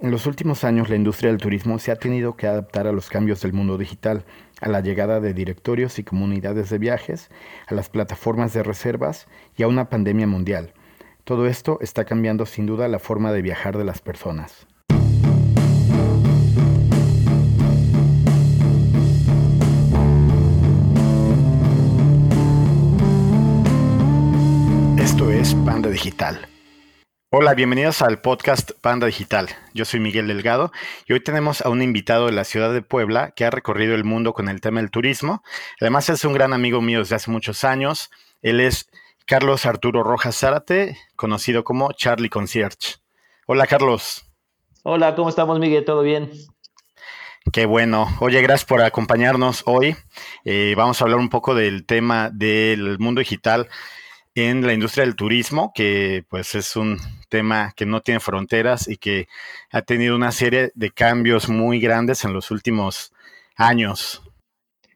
En los últimos años la industria del turismo se ha tenido que adaptar a los cambios del mundo digital, a la llegada de directorios y comunidades de viajes, a las plataformas de reservas y a una pandemia mundial. Todo esto está cambiando sin duda la forma de viajar de las personas. Esto es Panda Digital Hola, bienvenidos al podcast Panda Digital. Yo soy Miguel Delgado y hoy tenemos a un invitado de la ciudad de Puebla que ha recorrido el mundo con el tema del turismo. Además es un gran amigo mío desde hace muchos años. Él es Carlos Arturo Rojas Zárate, conocido como Charlie Concierge. Hola, Carlos. Hola, ¿cómo estamos, Miguel? ¿Todo bien? Qué bueno. Oye, gracias por acompañarnos hoy. Eh, vamos a hablar un poco del tema del mundo digital en la industria del turismo, que pues es un tema que no tiene fronteras y que ha tenido una serie de cambios muy grandes en los últimos años.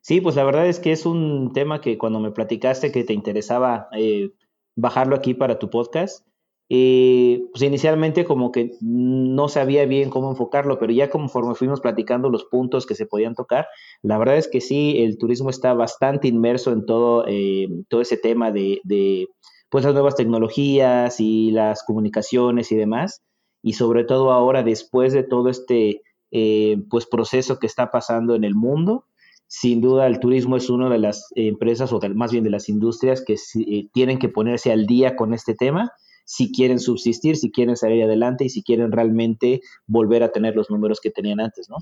Sí, pues la verdad es que es un tema que cuando me platicaste que te interesaba eh, bajarlo aquí para tu podcast, eh, pues inicialmente como que no sabía bien cómo enfocarlo, pero ya conforme fuimos platicando los puntos que se podían tocar, la verdad es que sí, el turismo está bastante inmerso en todo, eh, todo ese tema de, de pues las nuevas tecnologías y las comunicaciones y demás. Y sobre todo ahora, después de todo este eh, pues proceso que está pasando en el mundo, sin duda el turismo es una de las empresas, o más bien de las industrias, que eh, tienen que ponerse al día con este tema si quieren subsistir, si quieren salir adelante y si quieren realmente volver a tener los números que tenían antes, ¿no?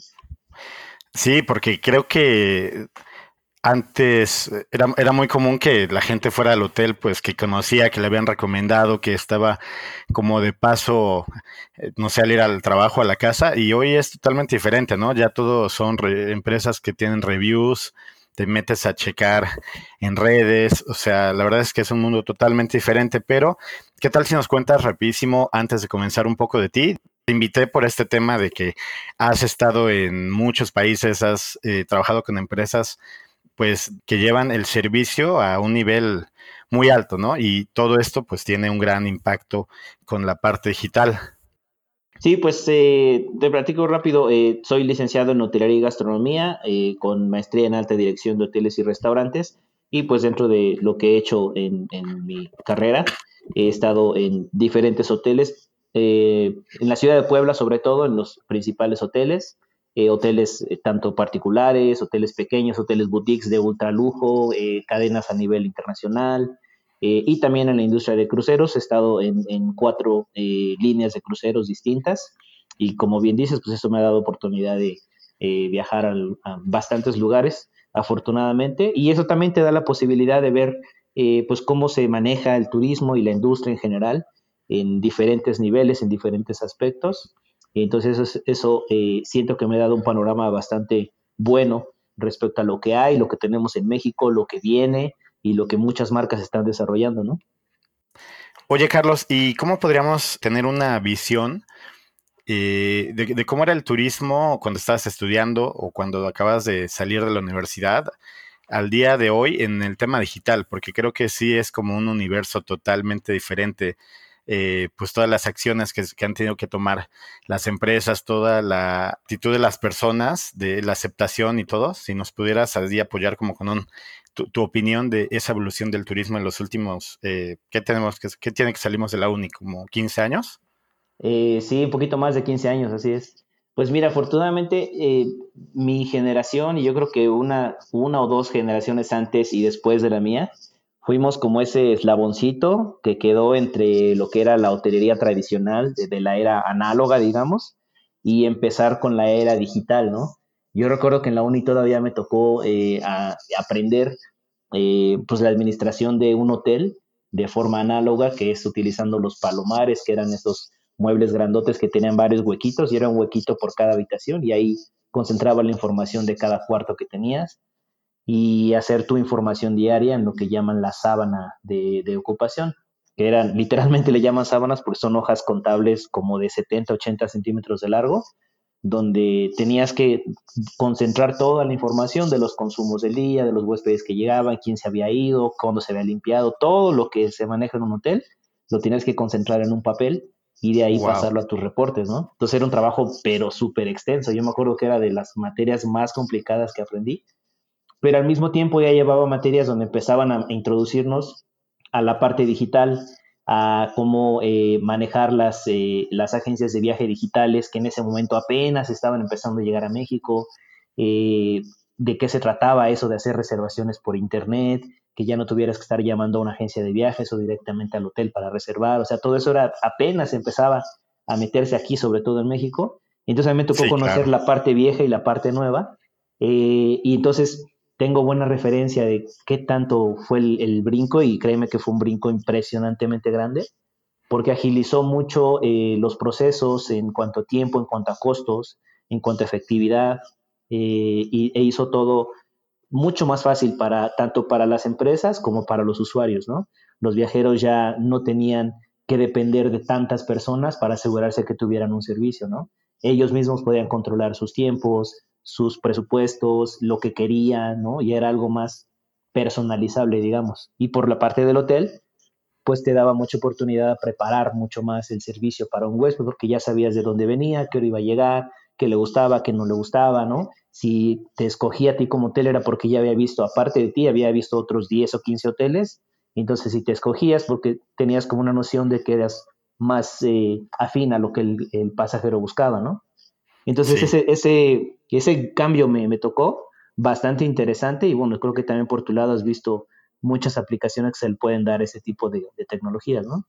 Sí, porque creo que antes eh, era, era, muy común que la gente fuera al hotel, pues que conocía, que le habían recomendado, que estaba como de paso, eh, no sé, al ir al trabajo, a la casa, y hoy es totalmente diferente, ¿no? Ya todos son empresas que tienen reviews, te metes a checar en redes, o sea, la verdad es que es un mundo totalmente diferente, pero ¿qué tal si nos cuentas rapidísimo antes de comenzar un poco de ti? Te invité por este tema de que has estado en muchos países, has eh, trabajado con empresas pues que llevan el servicio a un nivel muy alto, ¿no? Y todo esto pues tiene un gran impacto con la parte digital. Sí, pues eh, te platico rápido. Eh, soy licenciado en hotelería y gastronomía eh, con maestría en alta dirección de hoteles y restaurantes. Y pues dentro de lo que he hecho en, en mi carrera, he estado en diferentes hoteles, en la ciudad de Puebla sobre todo, en los principales hoteles, eh, hoteles eh, tanto particulares, hoteles pequeños, hoteles boutiques de ultralujo, eh, cadenas a nivel internacional y también en la industria de cruceros. He estado en, cuatro líneas de cruceros distintas y como bien dices, pues eso me ha dado oportunidad de viajar a, bastantes lugares, afortunadamente, y eso también te da la posibilidad de ver pues cómo se maneja el turismo y la industria en general en diferentes niveles, en diferentes aspectos. Entonces eso, eso eh, siento que me ha dado un panorama bastante bueno respecto a lo que hay, lo que tenemos en México, lo que viene y lo que muchas marcas están desarrollando, ¿no? Oye, Carlos, ¿y cómo podríamos tener una visión eh, de, cómo era el turismo cuando estabas estudiando o cuando acabas de salir de la universidad al día de hoy en el tema digital? Porque creo que sí es como un universo totalmente diferente eh, pues todas las acciones que, han tenido que tomar las empresas, toda la actitud de las personas, de la aceptación y todo, si nos pudieras allí apoyar como con un, tu, opinión de esa evolución del turismo en los últimos, eh, ¿qué tenemos que, tiene que salimos de la UNI? ¿Como 15 años? Eh, sí, un poquito más de 15 años, así es. Pues mira, afortunadamente mi generación y yo creo que una, una o dos generaciones antes y después de la mía, fuimos como ese eslaboncito que quedó entre lo que era la hotelería tradicional de, la era análoga, digamos, y empezar con la era digital, ¿no? Yo recuerdo que en la uni todavía me tocó eh, aprender eh, pues la administración de un hotel de forma análoga, que es utilizando los palomares, que eran esos muebles grandotes que tenían varios huequitos y era un huequito por cada habitación y ahí concentraba la información de cada cuarto que tenías y hacer tu información diaria en lo que llaman la sábana de, ocupación, que eran, literalmente le llaman sábanas porque son hojas contables como de 70, 80 centímetros de largo, donde tenías que concentrar toda la información de los consumos del día, de los huéspedes que llegaban, quién se había ido, cuándo se había limpiado, todo lo que se maneja en un hotel, lo tienes que concentrar en un papel y de ahí pasarlo a tus reportes, ¿no? Entonces era un trabajo pero súper extenso. Yo me acuerdo que era de las materias más complicadas que aprendí, pero al mismo tiempo ya llevaba materias donde empezaban a introducirnos a la parte digital, a cómo eh, manejar las, eh, las agencias de viaje digitales que en ese momento apenas estaban empezando a llegar a México, eh, de qué se trataba eso de hacer reservaciones por internet, que ya no tuvieras que estar llamando a una agencia de viajes o directamente al hotel para reservar, o sea, todo eso era apenas empezaba a meterse aquí, sobre todo en México. Entonces a mí me tocó conocer la parte vieja y la parte nueva. y entonces tengo buena referencia de qué tanto fue el, brinco y créeme que fue un brinco impresionantemente grande porque agilizó mucho eh, los procesos en cuanto a tiempo, en cuanto a costos, en cuanto a efectividad eh, y, e hizo todo mucho más fácil para tanto para las empresas como para los usuarios, ¿no? Los viajeros ya no tenían que depender de tantas personas para asegurarse que tuvieran un servicio, ¿no? Ellos mismos podían controlar sus tiempos, sus presupuestos, lo que querían, ¿no? Y era algo más personalizable, digamos. Y por la parte del hotel, pues te daba mucha oportunidad de preparar mucho más el servicio para un huésped, porque ya sabías de dónde venía, qué hora iba a llegar, qué le gustaba, qué no le gustaba, ¿no? Si te escogía a ti como hotel era porque ya había visto, aparte de ti, había visto otros 10 o 15 hoteles, entonces si te escogías porque tenías como una noción de que eras más eh, afín a lo que el pasajero buscaba, ¿no? Entonces ese, ese, ese cambio me, me, tocó bastante interesante y bueno, creo que también por tu lado has visto muchas aplicaciones que se le pueden dar ese tipo de, tecnologías, ¿no?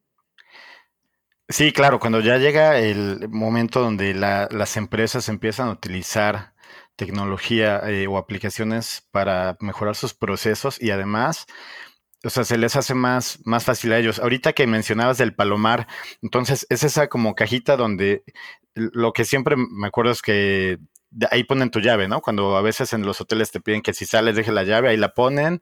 Sí, claro, cuando ya llega el momento donde las empresas empiezan a utilizar tecnología eh, o aplicaciones para mejorar sus procesos y además, o sea, se les hace más, más fácil a ellos. Ahorita que mencionabas del palomar, entonces es esa como cajita donde lo que siempre me acuerdo es que ahí ponen tu llave, ¿no? Cuando a veces en los hoteles te piden que si sales deje la llave, ahí la ponen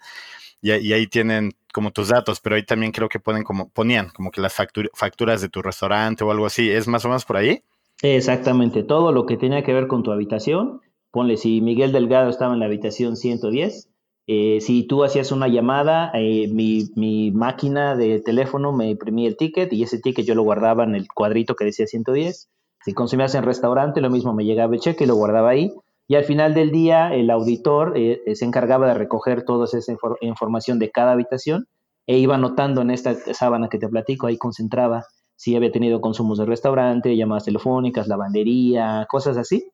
y, ahí tienen como tus datos, pero ahí también creo que ponen como, ponían como que las facturas de tu restaurante o algo así, ¿es más o menos por ahí? Exactamente, todo lo que tenía que ver con tu habitación, ponle si Miguel Delgado estaba en la habitación 110, eh, si tú hacías una llamada, eh, mi, mi, máquina de teléfono me imprimía el ticket y ese ticket yo lo guardaba en el cuadrito que decía 110 si consumías en restaurante, lo mismo me llegaba el cheque y lo guardaba ahí. Y al final del día, el auditor eh, eh, se encargaba de recoger toda esa información de cada habitación e iba anotando en esta sábana que te platico, ahí concentraba si había tenido consumos de restaurante, llamadas telefónicas, lavandería, cosas así.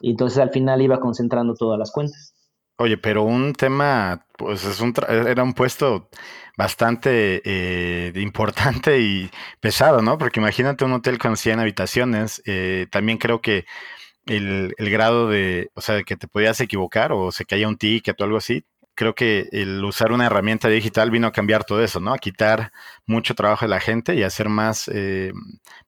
Y entonces al final iba concentrando todas las cuentas. Oye, pero un tema, pues es un era un puesto bastante eh, importante y pesado, ¿no? Porque imagínate un hotel con 100 habitaciones, eh, también creo que el, grado de, o sea, que te podías equivocar o se caía un ticket o algo así, creo que el usar una herramienta digital vino a cambiar todo eso, ¿no? A quitar mucho trabajo de la gente y hacer más, eh,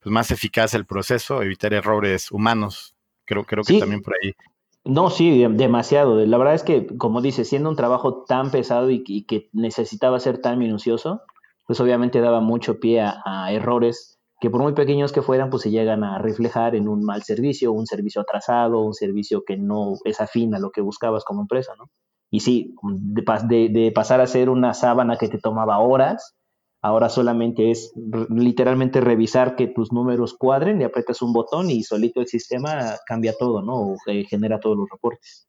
pues más eficaz el proceso, evitar errores humanos. Creo, creo que también por ahí no, sí, demasiado. La verdad es que, como dices, siendo un trabajo tan pesado y, que necesitaba ser tan minucioso, pues obviamente daba mucho pie a, errores que por muy pequeños que fueran, pues se llegan a reflejar en un mal servicio, un servicio atrasado, un servicio que no es afín a lo que buscabas como empresa, ¿no? Y sí, de, de pasar a ser una sábana que te tomaba horas, Ahora solamente es literalmente revisar que tus números cuadren y aprietas un botón y solito el sistema cambia todo, ¿no? O genera todos los reportes.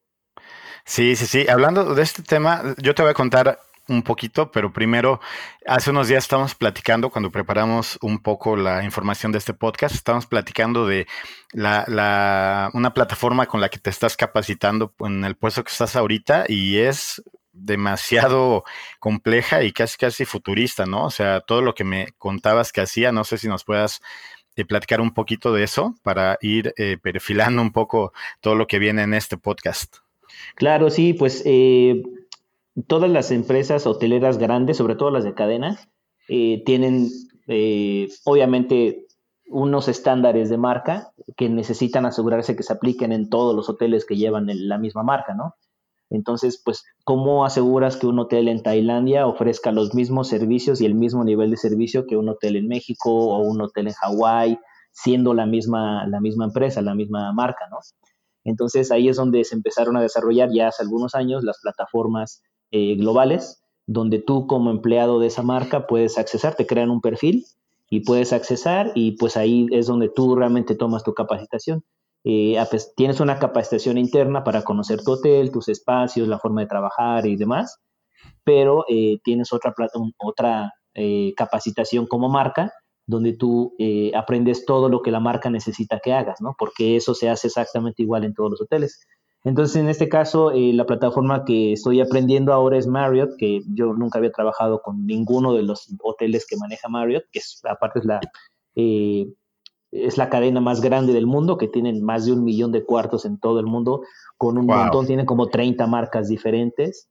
Sí, sí, sí. Hablando de este tema, yo te voy a contar un poquito, pero primero, hace unos días estábamos platicando, cuando preparamos un poco la información de este podcast, estábamos platicando de la, una plataforma con la que te estás capacitando en el puesto que estás ahorita y es demasiado compleja y casi casi futurista, ¿no? O sea, todo lo que me contabas que hacía, no sé si nos puedas eh, platicar un poquito de eso para ir eh, perfilando un poco todo lo que viene en este podcast. Claro, sí, pues eh, todas las empresas hoteleras grandes, sobre todo las de cadena, tienen obviamente unos estándares de marca que necesitan asegurarse que se apliquen en todos los hoteles que llevan la misma marca, ¿no? Entonces, pues, ¿cómo aseguras que un hotel en Tailandia ofrezca los mismos servicios y el mismo nivel de servicio que un hotel en México o un hotel en Hawái, siendo la misma, la misma empresa, la misma marca, ¿no? Entonces, ahí es donde se empezaron a desarrollar ya hace algunos años las plataformas eh, globales, donde tú como empleado de esa marca puedes accesar, te crean un perfil y puedes accesar y pues ahí es donde tú realmente tomas tu capacitación. Eh, tienes una capacitación interna para conocer tu hotel, tus espacios, la forma de trabajar y demás, pero eh, tienes otra, otra eh, capacitación como marca donde tú aprendes todo lo que la marca necesita que hagas, ¿no? Porque eso se hace exactamente igual en todos los hoteles. Entonces, en este caso, la plataforma que estoy aprendiendo ahora es Marriott, que yo nunca había trabajado con ninguno de los hoteles que maneja Marriott, que es, aparte es la es la cadena más grande del mundo, que tienen más de un millón de cuartos en todo el mundo, con un montón, tienen como 30 marcas diferentes.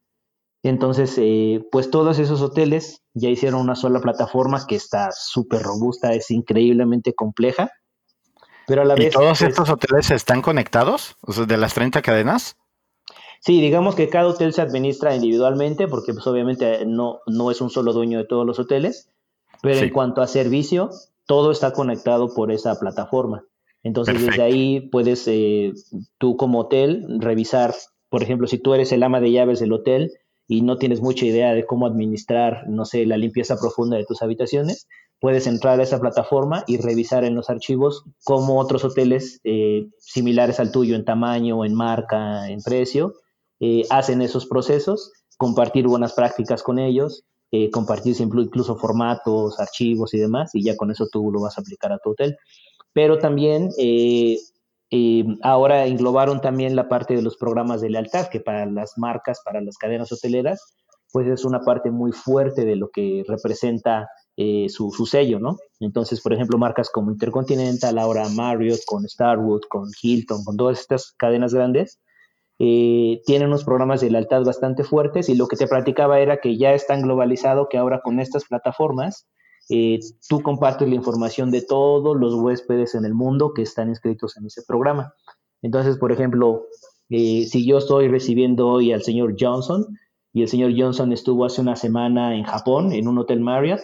Entonces, eh, pues todos esos hoteles ya hicieron una sola plataforma que está súper robusta, es increíblemente compleja. Pero a la ¿Y vez. todos pues estos hoteles están conectados? O sea, de las 30 cadenas. Sí, digamos que cada hotel se administra individualmente, porque pues obviamente no, no es un solo dueño de todos los hoteles. Pero en cuanto a servicio, todo está conectado por esa plataforma. Entonces, desde ahí puedes eh, tú como hotel revisar, por ejemplo, si tú eres el ama de llaves del hotel y no tienes mucha idea de cómo administrar, no sé, la limpieza profunda de tus habitaciones, puedes entrar a esa plataforma y revisar en los archivos cómo otros hoteles eh, similares al tuyo en tamaño, en marca, en precio, eh, hacen esos procesos, compartir buenas prácticas con ellos eh, compartir incluso formatos, archivos y demás, y ya con eso tú lo vas a aplicar a tu hotel. Pero también eh, eh, ahora englobaron también la parte de los programas de lealtad, que para las marcas, para las cadenas hoteleras, pues es una parte muy fuerte de lo que representa su, su, sello, ¿no? Entonces, por ejemplo, marcas como Intercontinental, ahora Marriott, con Starwood, con Hilton, con todas estas cadenas grandes, eh, tienen unos programas de lealtad bastante fuertes y lo que te platicaba era que ya es tan globalizado que ahora con estas plataformas eh, tú compartes la información de todos los huéspedes en el mundo que están inscritos en ese programa. Entonces, por ejemplo, eh, si yo estoy recibiendo hoy al señor Johnson y el señor Johnson estuvo hace una semana en Japón en un hotel Marriott,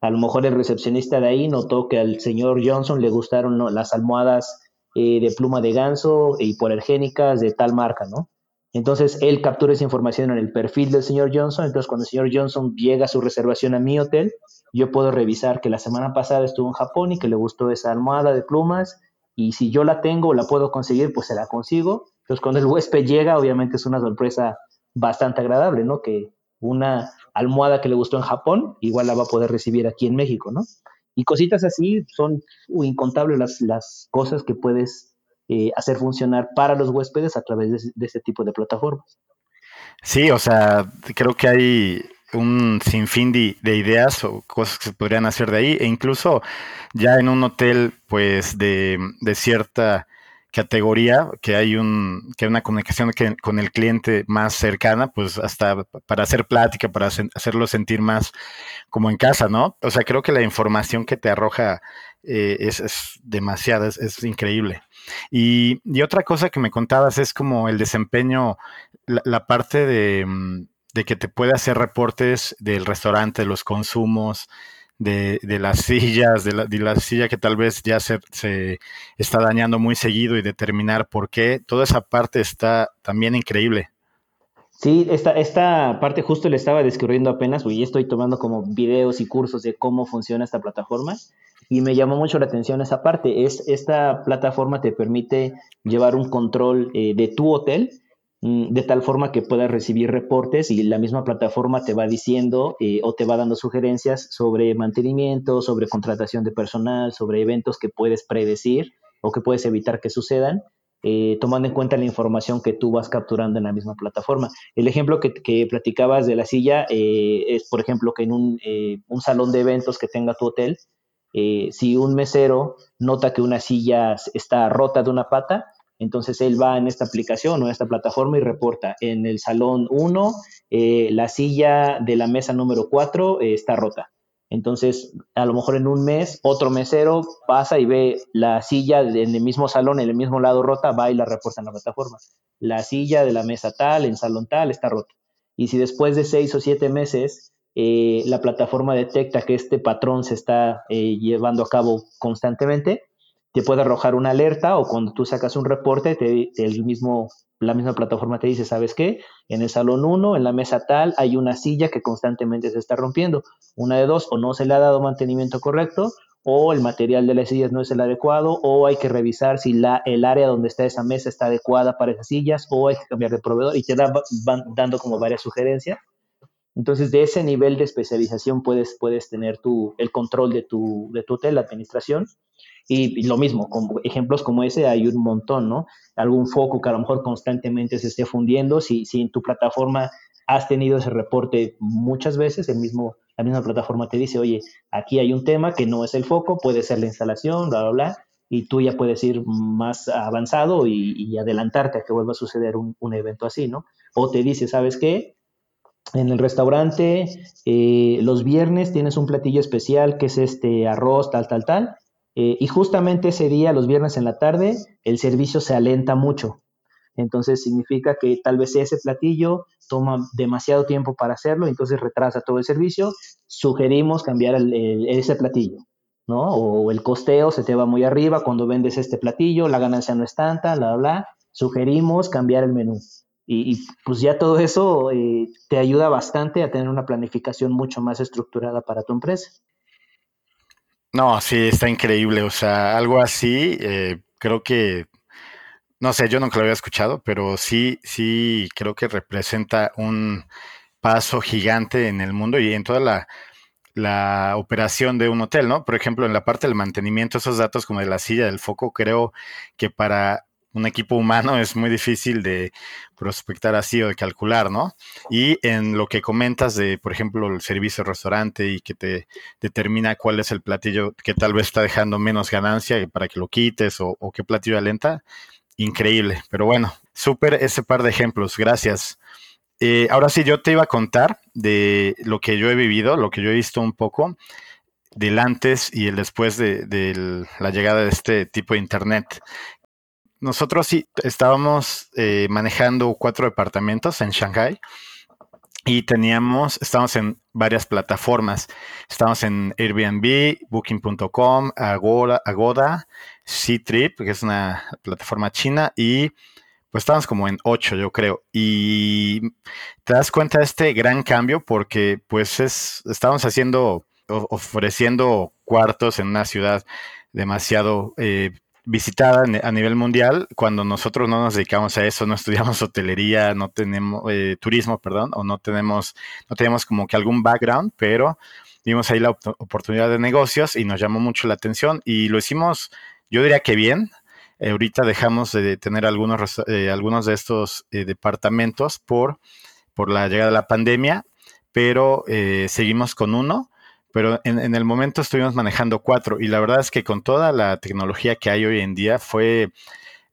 a lo mejor el recepcionista de ahí notó que al señor Johnson le gustaron las almohadas eh, de pluma de ganso y hipoalergénicas de tal marca, ¿no? Entonces él captura esa información en el perfil del señor Johnson. Entonces cuando el señor Johnson llega a su reservación a mi hotel, yo puedo revisar que la semana pasada estuvo en Japón y que le gustó esa almohada de plumas y si yo la tengo o la puedo conseguir, pues se la consigo. Entonces cuando el huésped llega, obviamente es una sorpresa bastante agradable, ¿no? Que una almohada que le gustó en Japón, igual la va a poder recibir aquí en México, ¿no? Y cositas así son incontables las, las cosas que puedes eh, hacer funcionar para los huéspedes a través de, de, ese tipo de plataformas. Sí, o sea, creo que hay un sinfín de, de, ideas o cosas que se podrían hacer de ahí, e incluso ya en un hotel, pues, de, de cierta categoría, que hay un, que una comunicación que, con el cliente más cercana, pues hasta para hacer plática, para hacerlo sentir más como en casa, ¿no? O sea, creo que la información que te arroja eh, es, es, demasiada, es, increíble. Y, y, otra cosa que me contabas es como el desempeño, la, parte de, mm, de, que te puede hacer reportes del restaurante, los consumos, de, de las sillas, de la, de la, silla que tal vez ya se, se, está dañando muy seguido y determinar por qué. Toda esa parte está también increíble. Sí, esta, esta parte justo le estaba descubriendo apenas, y estoy tomando como videos y cursos de cómo funciona esta plataforma y me llamó mucho la atención esa parte. Es, esta plataforma te permite llevar un control eh, de tu hotel de tal forma que puedas recibir reportes y la misma plataforma te va diciendo eh, o te va dando sugerencias sobre mantenimiento, sobre contratación de personal, sobre eventos que puedes predecir o que puedes evitar que sucedan, eh, tomando en cuenta la información que tú vas capturando en la misma plataforma. El ejemplo que, que platicabas de la silla eh, es, por ejemplo, que en un, un, salón de eventos que tenga tu hotel, si un mesero nota que una silla está rota de una pata, entonces él va en esta aplicación o en esta plataforma y reporta en el salón 1, eh, la silla de la mesa número 4 eh, está rota. Entonces, a lo mejor en un mes, otro mesero pasa y ve la silla en el mismo salón, en el mismo lado rota, va y la reporta en la plataforma. La silla de la mesa tal, en salón tal, está rota. Y si después de seis o siete meses eh, la plataforma detecta que este patrón se está llevando a cabo constantemente, te puede arrojar una alerta o cuando tú sacas un reporte, te, el mismo, la misma plataforma te dice, ¿sabes qué? En el salón 1, en la mesa tal, hay una silla que constantemente se está rompiendo. Una de dos, o no se le ha dado mantenimiento correcto, o el material de las sillas no es el adecuado, o hay que revisar si la, el área donde está esa mesa está adecuada para esas sillas, o hay que cambiar de proveedor y te van dando como varias sugerencias. Entonces, de ese nivel de especialización puedes, puedes tener tu, el control de tu, de tu hotel, la administración. Y, lo mismo, con ejemplos como ese hay un montón, ¿no? Algún foco que a lo mejor constantemente se esté fundiendo, si, si en tu plataforma has tenido ese reporte muchas veces, el mismo, la misma plataforma te dice, oye, aquí hay un tema que no es el foco, puede ser la instalación, bla, bla, bla, y tú ya puedes ir más avanzado y, adelantarte a que vuelva a suceder un, un, evento así, ¿no? O te dice, ¿sabes qué? En el restaurante, eh, los viernes tienes un platillo especial que es este arroz, tal, tal, tal. Eh, y justamente ese día, los viernes en la tarde, el servicio se alenta mucho. Entonces significa que tal vez ese platillo toma demasiado tiempo para hacerlo, entonces retrasa todo el servicio. Sugerimos cambiar ese platillo, ¿no? O el costeo se te va muy arriba cuando vendes este platillo, la ganancia no es tanta, bla, bla. Sugerimos cambiar el menú. Y, pues ya todo eso eh, te ayuda bastante a tener una planificación mucho más estructurada para tu empresa. No, sí, está increíble. O sea, algo así, eh, creo que, no sé, yo nunca lo había escuchado, pero sí, sí, creo que representa un paso gigante en el mundo y en toda la, la operación de un hotel, ¿no? Por ejemplo, en la parte del mantenimiento, esos datos como de la silla, del foco, creo que para un equipo humano es muy difícil de prospectar así o de calcular, ¿no? Y en lo que comentas de, por ejemplo, el servicio restaurante y que te determina cuál es el platillo que tal vez está dejando menos ganancia para que lo quites o, qué platillo alenta, increíble. Pero bueno, súper ese par de ejemplos, gracias. Eh, ahora sí, yo te iba a contar de lo que yo he vivido, lo que yo he visto un poco del antes y el después de, de la llegada de este tipo de Internet nosotros sí estábamos eh, manejando cuatro departamentos en Shanghai y teníamos, estábamos en varias plataformas. Estábamos en Airbnb, Booking.com, Agoda, Agoda, C-Trip, que es una plataforma china, y pues estábamos como en ocho, yo creo. Y te das cuenta de este gran cambio porque pues es, estábamos haciendo, ofreciendo cuartos en una ciudad demasiado eh, visitada a nivel mundial cuando nosotros no nos dedicamos a eso, no estudiamos hotelería, no tenemos eh, turismo, perdón, o no tenemos, no tenemos como que algún background, pero vimos ahí la oportunidad de negocios y nos llamó mucho la atención y lo hicimos, yo diría que bien. Eh, ahorita dejamos de tener algunos, eh, algunos de estos departamentos por, por la llegada de la pandemia, pero seguimos con uno pero en, el momento estuvimos manejando cuatro y la verdad es que con toda la tecnología que hay hoy en día fue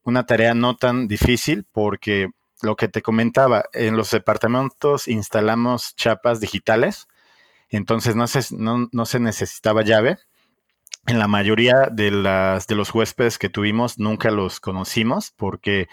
una tarea no tan difícil porque lo que te comentaba, en los departamentos instalamos chapas digitales, entonces no se, no, no se necesitaba llave en la mayoría de, las, de los huéspedes que tuvimos nunca los conocimos porque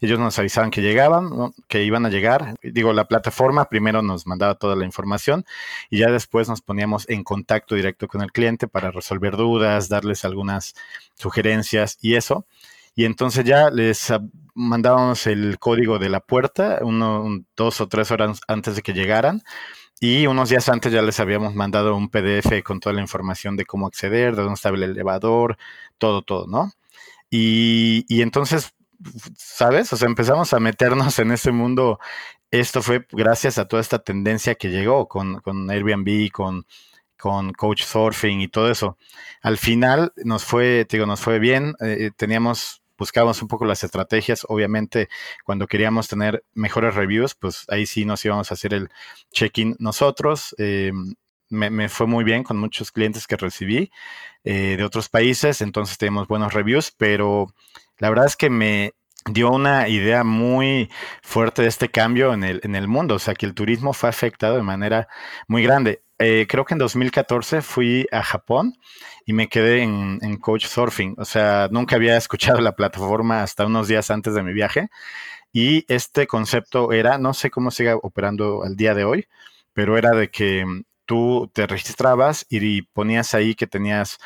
ellos nos avisaban que llegaban, que iban a llegar. Digo, la plataforma primero nos mandaba toda la información y ya después nos poníamos en contacto directo con el cliente para resolver dudas, darles algunas sugerencias y eso. Y entonces ya les mandábamos el código de la puerta, uno, dos o tres horas antes de que llegaran y unos días antes ya les habíamos mandado un PDF con toda la información de cómo acceder, de dónde estaba el elevador, todo, todo, ¿no? Y, entonces, ¿sabes? O sea, empezamos a meternos en ese mundo. Esto fue gracias a toda esta tendencia que llegó con, con Airbnb, con, con Coach Surfing y todo eso. Al final nos fue, digo, nos fue bien. Eh, teníamos buscábamos un poco las estrategias. Obviamente, cuando queríamos tener mejores reviews, pues ahí sí nos íbamos a hacer el check-in nosotros. Eh, me, fue muy bien con muchos clientes que recibí eh, de otros países, entonces tenemos buenos reviews, pero la verdad es que me dio una idea muy fuerte de este cambio en el, en el mundo, o sea que el turismo fue afectado de manera muy grande. Eh, creo que en 2014 fui a Japón y me quedé en, en Coach Surfing. O sea, nunca había escuchado la plataforma hasta unos días antes de mi viaje. Y este concepto era, no sé cómo sigue operando al día de hoy, pero era de que mm, tú te registrabas y ponías ahí que tenías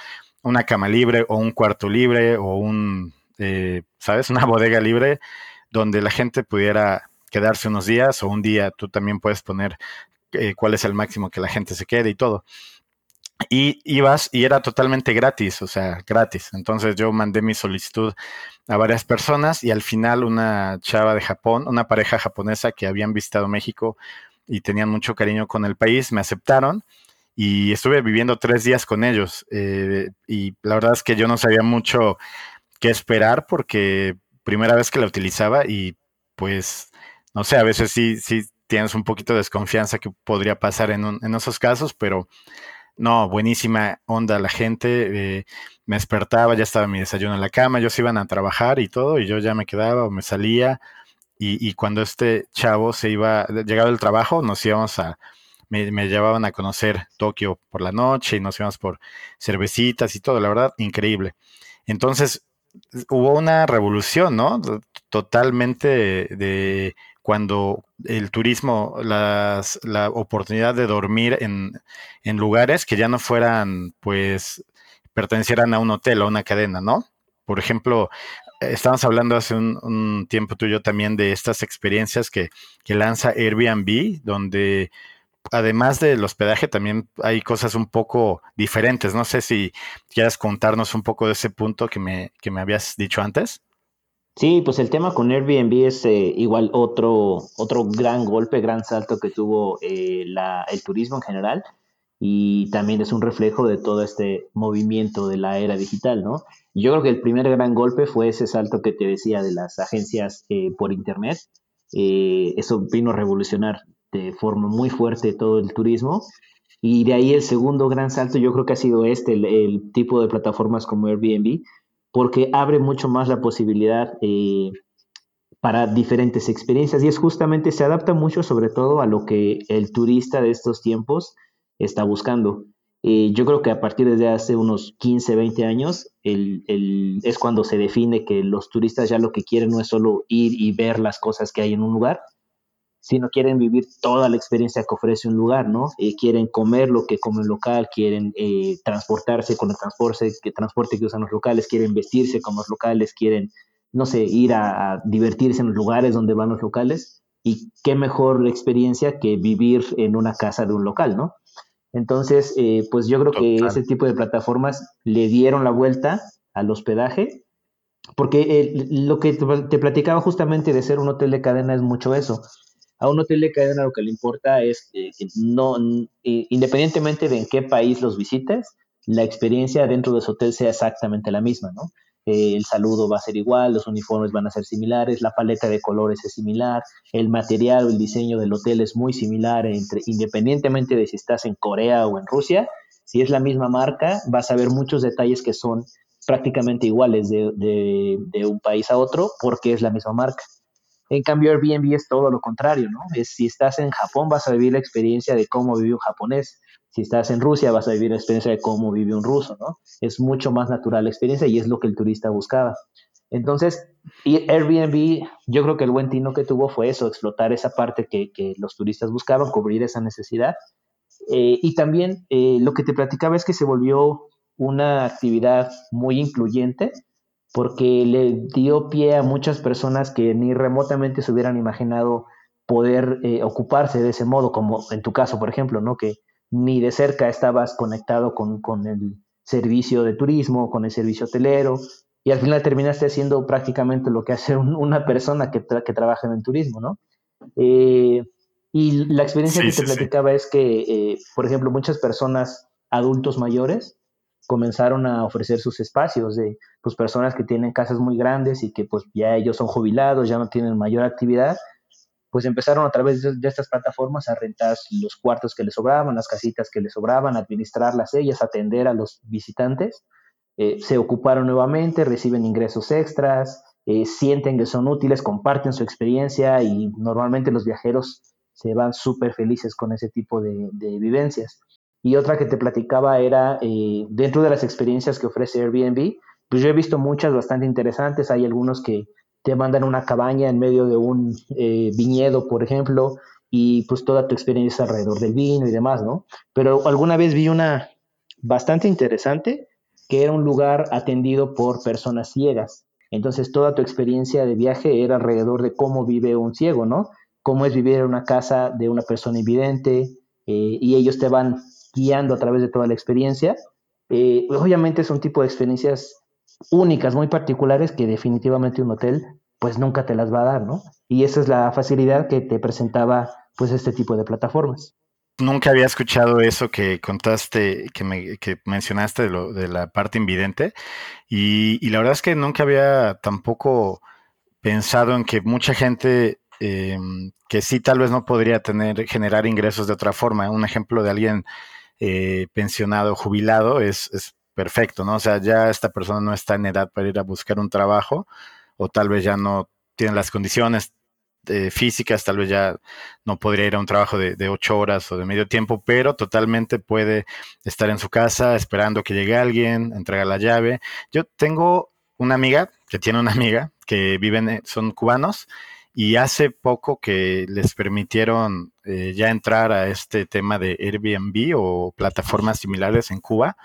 una cama libre o un cuarto libre o un, eh, ¿sabes? Una bodega libre donde la gente pudiera quedarse unos días o un día tú también puedes poner eh, cuál es el máximo que la gente se quede y todo. y ibas y era totalmente gratis, o sea, gratis. Entonces yo mandé mi solicitud a varias personas y al final una chava de Japón, una pareja japonesa que habían visitado México y tenían mucho cariño con el país, me aceptaron y estuve viviendo tres días con ellos. Eh, y la verdad es que yo no sabía mucho qué esperar porque primera vez que la utilizaba y pues, no sé, a veces sí, sí tienes un poquito de desconfianza que podría pasar en, en esos casos, pero no, buenísima onda la gente. Eh, me despertaba, ya estaba mi desayuno en la cama, ellos iban a trabajar y todo, y yo ya me quedaba o me salía. Y, cuando este chavo se iba, llegaba del trabajo, nos íbamos a, me, llevaban a conocer Tokio por la noche y nos íbamos por cervecitas y todo, la verdad, increíble. Entonces, hubo una revolución, ¿no? Totalmente de cuando el turismo, las, la oportunidad de dormir en, lugares que ya no fueran, pues, pertenecieran a un hotel o a una cadena, ¿no? Por ejemplo, estábamos hablando hace un, tiempo tú y yo también de estas experiencias que, que lanza Airbnb, donde además del hospedaje también hay cosas un poco diferentes. No sé si quieras contarnos un poco de ese punto que me, que me habías dicho antes. Sí, pues el tema con Airbnb es eh, igual otro, otro gran golpe, gran salto que tuvo eh, la, el turismo en general y también es un reflejo de todo este movimiento de la era digital, ¿no? Yo creo que el primer gran golpe fue ese salto que te decía de las agencias eh, por Internet. eso vino a revolucionar de forma muy fuerte todo el turismo. Y de ahí el segundo gran salto yo creo que ha sido este, el tipo de plataformas como Airbnb, porque abre mucho más la posibilidad eh, para diferentes experiencias y es justamente, se adapta mucho sobre todo a lo que el turista de estos tiempos está buscando. Eh, yo creo que a partir de hace unos 15, 20 años es cuando se define que los turistas ya lo que quieren no es solo ir y ver las cosas que hay en un lugar, sino quieren vivir toda la experiencia que ofrece un lugar, ¿no? Eh, quieren comer lo que come un local, quieren eh, transportarse con el transporte que, transporte que usan los locales, quieren vestirse con los locales, quieren, no sé, ir a, divertirse en los lugares donde van los locales. Y qué mejor experiencia que vivir en una casa de un local, ¿no? Entonces, eh, pues yo creo que ese tipo de plataformas le dieron la vuelta al hospedaje, porque lo que te platicaba justamente de ser un hotel de cadena es mucho eso a un hotel de cadena lo que le importa es que, no, independientemente de en qué país los visites, la experiencia dentro de su hotel sea exactamente la misma, ¿no? Eh, el saludo va a ser igual, los uniformes van a ser similares, la paleta de colores es similar, el material o el diseño del hotel es muy similar, entre, independientemente de si estás en Corea o en Rusia, si es la misma marca, vas a ver muchos detalles que son prácticamente iguales de un país a otro porque es la misma marca. En cambio, Airbnb es todo lo contrario, ¿no? Es, si estás en Japón, vas a vivir la experiencia de cómo vive un japonés. Si estás en Rusia, vas a vivir la experiencia de cómo vive un ruso, ¿no? Es mucho más natural la experiencia y es lo que el turista buscaba. Entonces, Airbnb, yo creo que el buen tino que tuvo fue eso, explotar esa parte que, los turistas buscaban, cubrir esa necesidad. Eh, y también eh, lo que te platicaba es que se volvió una actividad muy incluyente porque le dio pie a muchas personas que ni remotamente se hubieran imaginado poder eh, ocuparse de ese modo, como en tu caso, por ejemplo, ¿no? Que ni de cerca estabas conectado con, el servicio de turismo, con el servicio hotelero, y al final terminaste haciendo prácticamente lo que hace una persona que, que, trabaja en el turismo, ¿no? Eh, y la experiencia que te platicaba es que, eh, por ejemplo, muchas personas, adultos mayores, comenzaron a ofrecer sus espacios de pues, personas que tienen casas muy grandes y que pues ya ellos son jubilados, ya no tienen mayor actividad, pues empezaron a través de, estas plataformas a rentar los cuartos que les sobraban, las casitas que les sobraban, administrarlas ellas, atender a los visitantes. Eh, se ocuparon nuevamente, reciben ingresos extras, eh, sienten que son útiles, comparten su experiencia y normalmente los viajeros se van súper felices con ese tipo de vivencias. Y otra que te platicaba era, eh, dentro de las experiencias que ofrece Airbnb, pues yo he visto muchas bastante interesantes. Hay algunos que te mandan una cabaña en medio de un eh, viñedo, por ejemplo, y pues toda tu experiencia alrededor del vino y demás, ¿no? Pero alguna vez vi una bastante interesante, que era un lugar atendido por personas ciegas. Entonces toda tu experiencia de viaje era alrededor de cómo vive un ciego, ¿no? Cómo es vivir en una casa de una persona invidente, eh, y ellos te van guiando a través de toda la experiencia. Eh, obviamente son tipo de experiencias únicas, muy particulares, que definitivamente un hotel pues nunca te las va a dar, ¿no? Y esa es la facilidad que te presentaba pues este tipo de plataformas. Nunca había escuchado eso que contaste, que, me, mencionaste de, lo, de la parte invidente. Y, la verdad es que nunca había tampoco pensado en que mucha gente eh, que sí tal vez no podría tener, generar ingresos de otra forma. Un ejemplo de alguien eh, pensionado, jubilado, es, es perfecto, ¿no? O sea, ya esta persona no está en edad para ir a buscar un trabajo o tal vez ya no tiene las condiciones eh, físicas, tal vez ya no podría ir a un trabajo de, ocho horas o de medio tiempo, pero totalmente puede estar en su casa esperando que llegue alguien, entrega la llave. Yo tengo una amiga que tiene una amiga que viven, son cubanos y hace poco que les permitieron eh, ya entrar a este tema de Airbnb o plataformas similares en Cuba.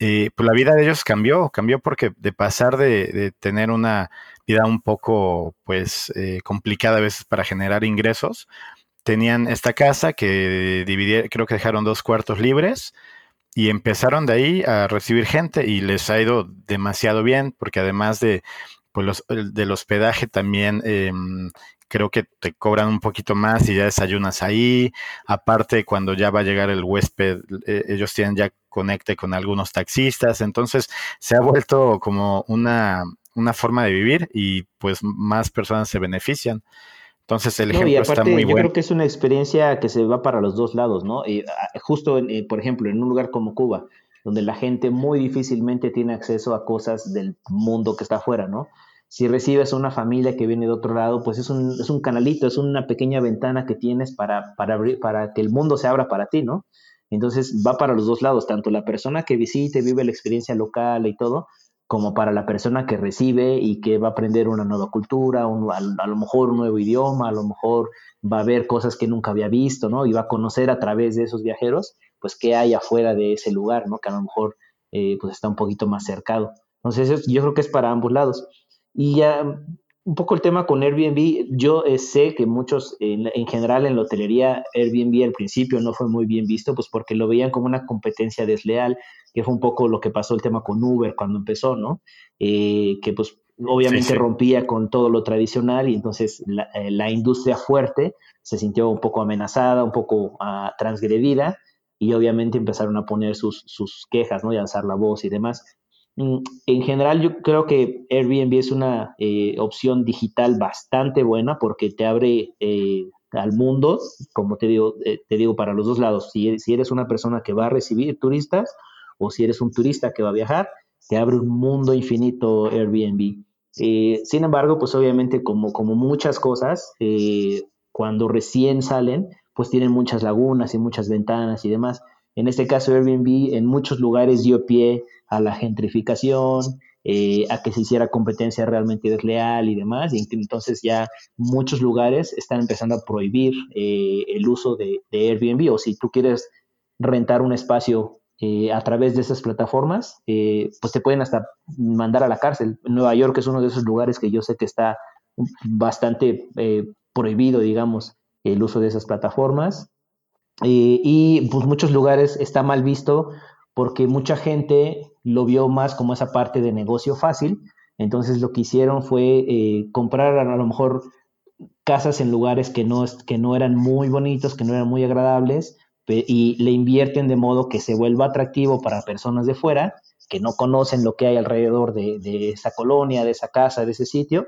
Eh, pues la vida de ellos cambió, cambió porque de pasar de tener una vida un poco, pues, eh, complicada a veces para generar ingresos. Tenían esta casa que dividieron, creo que dejaron dos cuartos libres y empezaron de ahí a recibir gente y les ha ido demasiado bien porque además de, pues, los, del hospedaje también em, creo que te cobran un poquito más y ya desayunas ahí. Aparte, cuando ya va a llegar el huésped, eh, ellos tienen ya conecte con algunos taxistas. Entonces, se ha vuelto como una, una forma de vivir y pues más personas se benefician. Entonces el ejemplo está muy yo creo que es una experiencia que se va para los dos lados, ¿no? Y, ah, justo, eh, por ejemplo, en un lugar como Cuba, donde la gente muy difícilmente tiene acceso a cosas del mundo que está afuera, ¿no? Si recibes a una familia que viene de otro lado, pues es un, es un canalito, es una pequeña ventana que tienes para, para, abrir, para que el mundo se abra para ti, ¿no? Entonces va para los dos lados, tanto la persona que visite, vive la experiencia local y todo, como para la persona que recibe y que va a aprender una nueva cultura, a, lo mejor un nuevo idioma, a lo mejor va a ver cosas que nunca había visto, ¿no? Y va a conocer a través de esos viajeros, pues qué hay afuera de ese lugar, ¿no? Que a lo mejor eh, pues está un poquito más cercado. Entonces yo creo que es para ambos lados. Y ya un poco el tema con Airbnb, yo eh, sé que muchos, en, en, general en la hotelería, Airbnb al principio no fue muy bien visto, pues porque lo veían como una competencia desleal, que fue un poco lo que pasó el tema con Uber cuando empezó, ¿no? Eh, que pues obviamente rompía con todo lo tradicional y entonces la, eh, la, industria fuerte se sintió un poco amenazada, un poco uh, transgredida y obviamente empezaron a poner sus, sus quejas, ¿no? Y alzar la voz y demás. Mm, en general, yo creo que Airbnb es una eh, opción digital bastante buena porque te abre eh, al mundo, como te digo, eh, te digo para los dos lados. Si, si, eres una persona que va a recibir turistas o si eres un turista que va a viajar, te abre un mundo infinito Airbnb. sin embargo, pues obviamente como, como muchas cosas, cuando recién salen, pues tienen muchas lagunas y muchas ventanas y demás. En este caso, Airbnb en muchos lugares dio pie a la gentrificación, eh, a que se hiciera competencia realmente desleal y demás. Y entonces ya muchos lugares están empezando a prohibir eh, el uso de, Airbnb o si tú quieres rentar un espacio eh, a través de esas plataformas, pues te pueden hasta mandar a la cárcel. Nueva York es uno de esos lugares que yo sé que está bastante prohibido, digamos, el uso de esas plataformas. Eh, y pues muchos lugares está mal visto porque mucha gente lo vio más como esa parte de negocio fácil. Entonces lo que hicieron fue eh, comprar a lo mejor casas en lugares que no, que no eran muy bonitos, que no eran muy agradables, y le invierten de modo que se vuelva atractivo para personas de fuera que no conocen lo que hay alrededor de, de esa colonia, de esa casa, de ese sitio,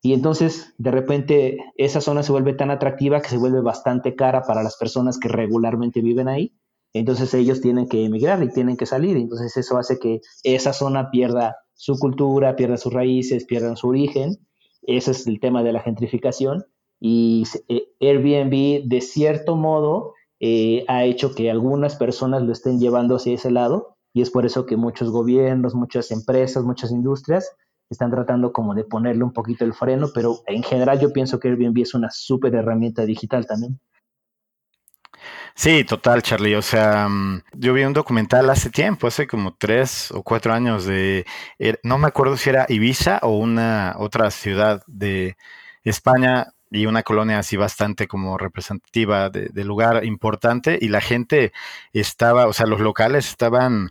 y entonces, de repente, esa zona se vuelve tan atractiva que se vuelve bastante cara para las personas que regularmente viven ahí. Entonces ellos tienen que emigrar y tienen que salir. Entonces eso hace que esa zona pierda su cultura, pierda sus raíces, pierda su origen. Ese es el tema de la gentrificación. Y eh, Airbnb, de cierto modo, eh, ha hecho que algunas personas lo estén llevando hacia ese lado. Y es por eso que muchos gobiernos, muchas empresas, muchas industrias están tratando como de ponerle un poquito el freno, pero en general yo pienso que Airbnb es una súper herramienta digital también. Sí, total, Charlie. O sea, mm, yo vi un documental hace tiempo, hace como tres o cuatro años de, er, no me acuerdo si era Ibiza o una otra ciudad de España, y una colonia así bastante como representativa de, lugar importante y la gente estaba, o sea, los locales estaban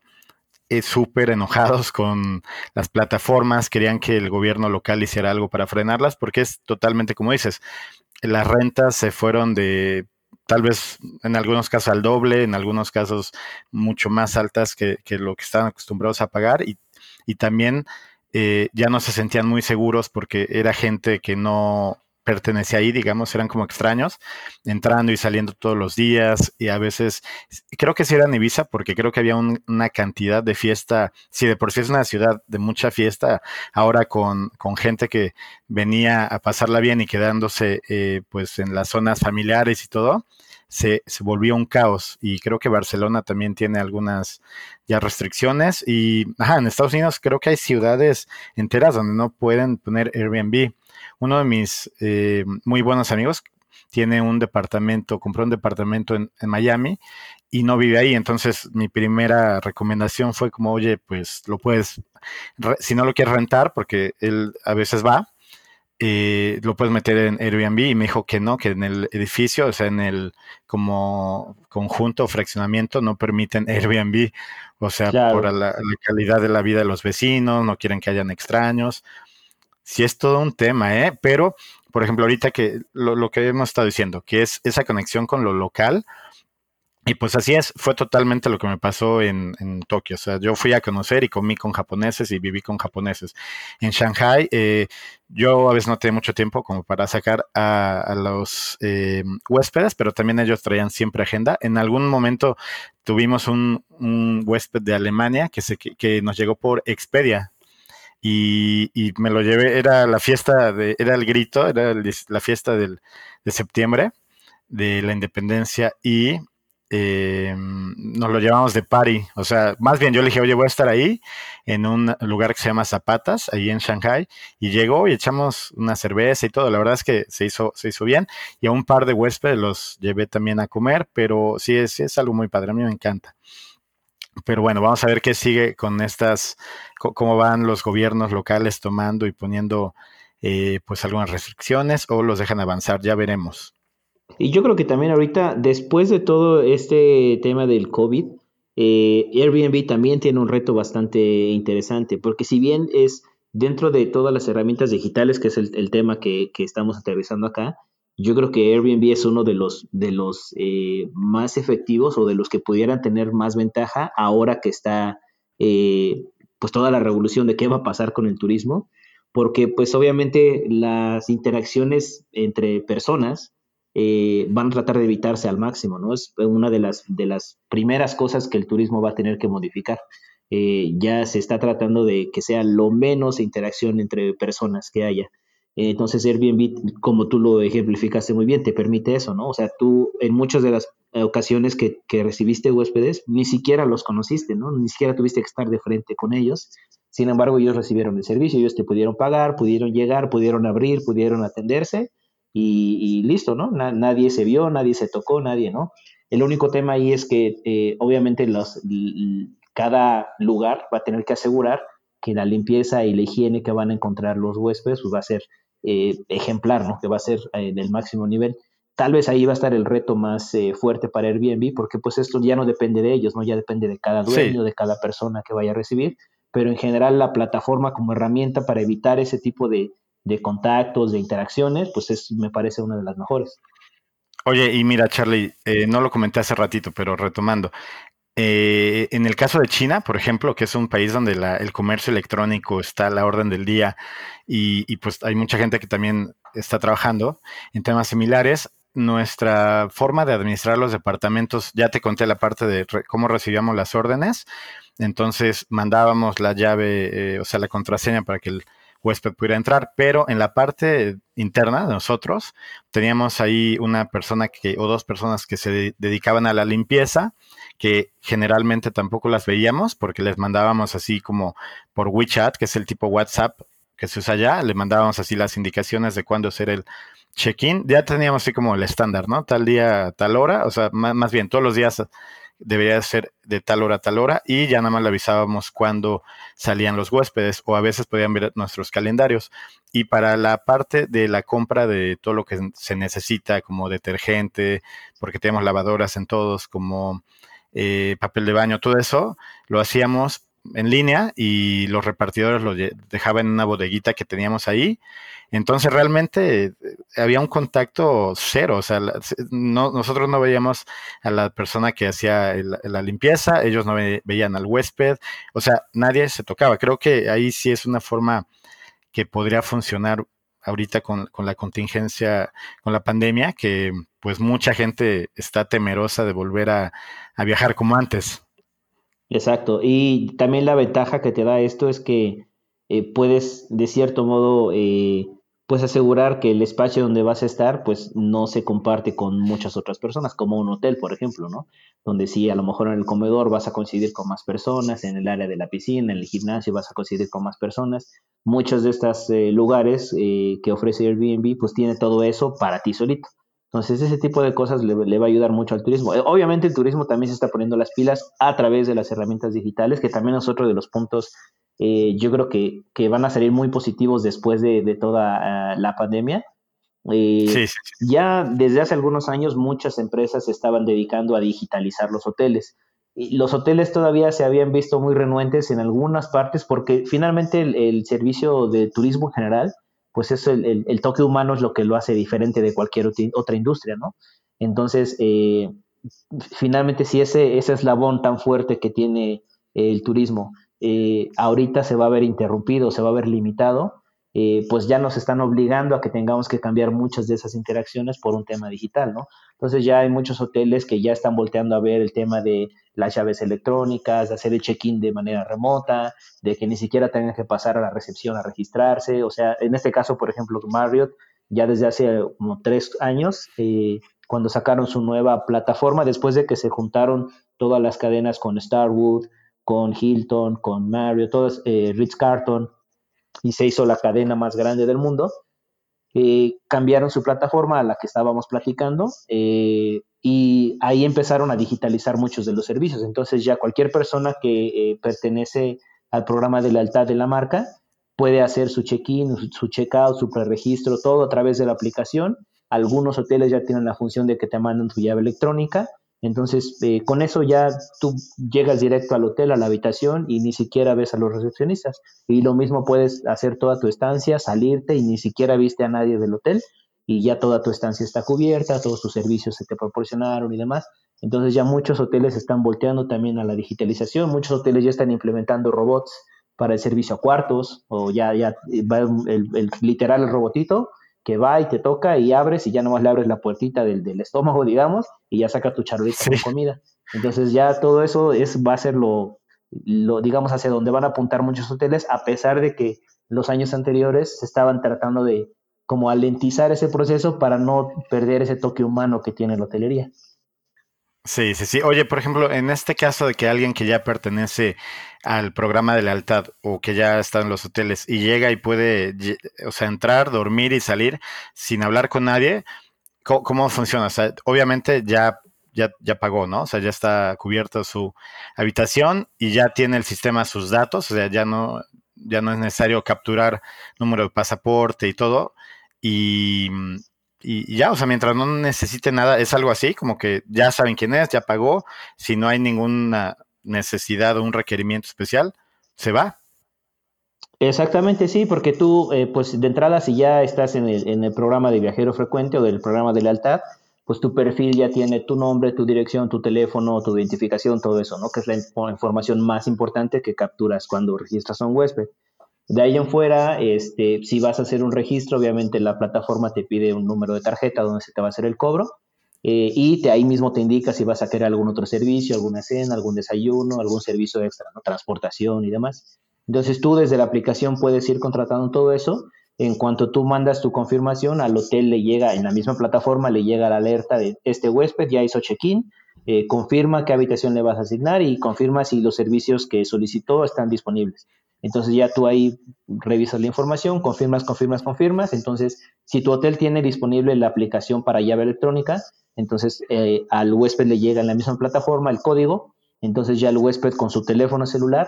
eh, súper enojados con las plataformas, querían que el gobierno local hiciera algo para frenarlas porque es totalmente como dices, las rentas se fueron de tal vez en algunos casos al doble, en algunos casos mucho más altas que, lo que estaban acostumbrados a pagar y, y también eh, ya no se sentían muy seguros porque era gente que no pertenecía ahí, digamos, eran como extraños, entrando y saliendo todos los días y a veces, creo que sí era en Ibiza porque creo que había una cantidad de fiesta, si de por sí es una ciudad de mucha fiesta, ahora con, con gente que venía a pasarla bien y quedándose eh, pues en las zonas familiares y todo, se, se, volvió un caos y creo que Barcelona también tiene algunas ya restricciones y en Estados Unidos creo que hay ciudades enteras donde no pueden poner Airbnb uno de mis eh, muy buenos amigos tiene un departamento, compró un departamento en, Miami y no vive ahí. Entonces, mi primera recomendación fue como, oye, pues lo puedes, si no lo quieres rentar, porque él a veces va, eh, lo puedes meter en Airbnb y me dijo que no, que en el edificio, o sea, en el como conjunto o fraccionamiento no permiten Airbnb, o sea, por la, la, calidad de la vida de los vecinos, no quieren que hayan extraños sí es todo un tema, ¿eh? Pero, por ejemplo, ahorita que lo, que hemos estado diciendo, que es esa conexión con lo local, y pues así es, fue totalmente lo que me pasó en, Tokio. O sea, yo fui a conocer y comí con japoneses y viví con japoneses. En Shanghai, eh, yo a veces no tenía mucho tiempo como para sacar a, los eh, huéspedes, pero también ellos traían siempre agenda. En algún momento tuvimos un, huésped de Alemania que, se, que nos llegó por Expedia y, me lo llevé, era la fiesta, de, era el grito, era la fiesta del, de septiembre de la independencia y eh, nos lo llevamos de party, o sea, más bien yo le dije, oye, voy a estar ahí en un lugar que se llama Zapatas, ahí en Shanghai, y llegó y echamos una cerveza y todo, la verdad es que se hizo, se hizo bien, y a un par de huéspedes los llevé también a comer, pero sí es, es algo muy padre, a mí me encanta. Pero bueno, vamos a ver qué sigue con estas, cómo van los gobiernos locales tomando y poniendo eh, pues algunas restricciones o los dejan avanzar, ya veremos. Y yo creo que también ahorita, después de todo este tema del COVID, eh, Airbnb también tiene un reto bastante interesante, porque si bien es dentro de todas las herramientas digitales, que es el, tema que, que, estamos aterrizando acá, yo creo que Airbnb es uno de los, de los eh, más efectivos o de los que pudieran tener más ventaja ahora que está eh, pues toda la revolución de qué va a pasar con el turismo, porque pues obviamente las interacciones entre personas eh, van a tratar de evitarse al máximo, ¿no? Es una de las, de las primeras cosas que el turismo va a tener que modificar. ya se está tratando de que sea lo menos interacción entre personas que haya. Entonces Airbnb, como tú lo ejemplificaste muy bien, te permite eso, ¿no? O sea, tú en muchas de las ocasiones que, recibiste huéspedes, ni siquiera los conociste, ¿no? Ni siquiera tuviste que estar de frente con ellos. Sin embargo, ellos recibieron el servicio, ellos te pudieron pagar, pudieron llegar, pudieron abrir, pudieron atenderse y, listo, ¿no? nadie se vio, nadie se tocó, nadie, ¿no? El único tema ahí es que eh, obviamente los, cada lugar va a tener que asegurar que la limpieza y la higiene que van a encontrar los huéspedes pues va a ser eh, ejemplar, ¿no? Que va a ser en el máximo nivel. Tal vez ahí va a estar el reto más eh, fuerte para Airbnb, porque pues esto ya no depende de ellos, ¿no? Ya depende de cada dueño, de cada persona que vaya a recibir, pero en general la plataforma como herramienta para evitar ese tipo de, contactos, de interacciones, pues es, me parece una de las mejores. Oye, y mira, Charlie, eh, no lo comenté hace ratito, pero retomando, eh, en el caso de China, por ejemplo, que es un país donde el comercio electrónico está a la orden del día y, pues hay mucha gente que también está trabajando en temas similares, nuestra forma de administrar los departamentos, ya te conté la parte de cómo recibíamos las órdenes, entonces mandábamos la llave, eh, o sea, la contraseña para que el huésped pudiera entrar, pero en la parte interna de nosotros teníamos ahí una persona que, o dos personas que se dedicaban a la limpieza, que generalmente tampoco las veíamos porque les mandábamos así como por WeChat, que es el tipo WhatsApp que se usa allá, le mandábamos así las indicaciones de cuándo hacer el check-in. Ya teníamos así como el estándar, ¿no? Tal día, tal hora, o sea, más, bien todos los días debería ser de tal hora a tal hora y ya nada más le avisábamos cuando salían los huéspedes o a veces podían ver nuestros calendarios. Y para la parte de la compra de todo lo que se necesita, como detergente, porque tenemos lavadoras en todos, como eh, papel de baño, todo eso, lo hacíamos en línea y los repartidores lo dejaban en una bodeguita que teníamos ahí. Entonces realmente eh, había un contacto cero, o sea, no, nosotros no veíamos a la persona que hacía la limpieza, ellos no veían al huésped, o sea, nadie se tocaba. Creo que ahí sí es una forma que podría funcionar ahorita con, con la contingencia, con la pandemia, que pues mucha gente está temerosa de volver a viajar como antes. Exacto. Y también la ventaja que te da esto es que eh, puedes, de cierto modo, eh, pues asegurar que el espacio donde vas a estar, pues no se comparte con muchas otras personas, como un hotel, por ejemplo, ¿no? Donde sí, a lo mejor en el comedor vas a coincidir con más personas, en el área de la piscina, en el gimnasio vas a coincidir con más personas. Muchos de estos eh, lugares que ofrece Airbnb, pues tiene todo eso para ti solito. Entonces, ese tipo de cosas le, va a ayudar mucho al turismo. Eh, obviamente, el turismo también se está poniendo las pilas a través de las herramientas digitales, que también es otro de los puntos, eh, yo creo que, van a salir muy positivos después de, toda ah, la pandemia. Eh, ya desde hace algunos años muchas empresas se estaban dedicando a digitalizar los hoteles. Y los hoteles todavía se habían visto muy renuentes en algunas partes porque finalmente el servicio de turismo en general pues es el, toque humano es lo que lo hace diferente de cualquier otra industria, ¿no? Entonces, eh, finalmente, si ese, ese eslabón tan fuerte que tiene el turismo eh, ahorita se va a ver interrumpido, se va a ver limitado, eh, pues ya nos están obligando a que tengamos que cambiar muchas de esas interacciones por un tema digital, ¿no? Entonces ya hay muchos hoteles que ya están volteando a ver el tema de las llaves electrónicas, de hacer el check-in de manera remota, de que ni siquiera tengan que pasar a la recepción a registrarse. O sea, en este caso, por ejemplo, Marriott ya desde hace como tres años, eh, cuando sacaron su nueva plataforma, después de que se juntaron todas las cadenas con Starwood, con Hilton, con Marriott, todas, eh, Ritz Carton, y se hizo la cadena más grande del mundo, eh, cambiaron su plataforma a la que estábamos platicando y ahí empezaron a digitalizar muchos de los servicios. Entonces ya cualquier persona que eh, pertenece al programa de lealtad de la marca puede hacer su check-in, su check-out, su preregistro, todo a través de la aplicación. Algunos hoteles ya tienen la función de que te mandan tu llave electrónica entonces, eh, con eso ya tú llegas directo al hotel, a la habitación y ni siquiera ves a los recepcionistas. Y lo mismo puedes hacer toda tu estancia, salirte y ni siquiera viste a nadie del hotel y ya toda tu estancia está cubierta, todos tus servicios se te proporcionaron y demás. Entonces ya muchos hoteles están volteando también a la digitalización, muchos hoteles ya están implementando robots para el servicio a cuartos o ya, ya va el, el literal el robotito que va y te toca y abres y ya nomás le abres la puertita del, del estómago, digamos, y ya saca tu charolita de comida. Entonces ya todo eso es, va a ser lo, lo, digamos, hacia donde van a apuntar muchos hoteles, a pesar de que los años anteriores se estaban tratando de como alentizar ese proceso para no perder ese toque humano que tiene la hotelería. Sí, sí, sí. Oye, por ejemplo, en este caso de que alguien que ya pertenece al programa de lealtad o que ya está en los hoteles y llega y puede, o sea, entrar, dormir y salir sin hablar con nadie, ¿cómo, funciona? O sea, obviamente ya, ya, ya pagó, ¿no? O sea, ya está cubierto su habitación y ya tiene el sistema sus datos, o sea, ya no, ya no es necesario capturar número de pasaporte y todo. Y, ya, o sea, mientras no necesite nada, es algo así, como que ya saben quién es, ya pagó, si no hay ninguna necesidad o un requerimiento especial, se va. Exactamente, sí, porque tú, eh, pues de entrada, si ya estás en el, en el programa de viajero frecuente o del programa de lealtad, pues tu perfil ya tiene tu nombre, tu dirección, tu teléfono, tu identificación, todo eso, ¿no? Que es la información más importante que capturas cuando registras a un huésped. De ahí en fuera, este, si vas a hacer un registro, obviamente la plataforma te pide un número de tarjeta donde se te va a hacer el cobro eh, y te, ahí mismo te indica si vas a querer algún otro servicio, alguna cena, algún desayuno, algún servicio extra, ¿no? transportación y demás. Entonces tú desde la aplicación puedes ir contratando todo eso. En cuanto tú mandas tu confirmación, al hotel le llega, en la misma plataforma, le llega la alerta de este huésped ya hizo check-in, eh, confirma qué habitación le vas a asignar y confirma si los servicios que solicitó están disponibles. Entonces ya tú ahí revisas la información, confirmas, confirmas, confirmas. Entonces, si tu hotel tiene disponible la aplicación para llave electrónica, entonces eh, al huésped le llega en la misma plataforma el código. Entonces ya el huésped con su teléfono celular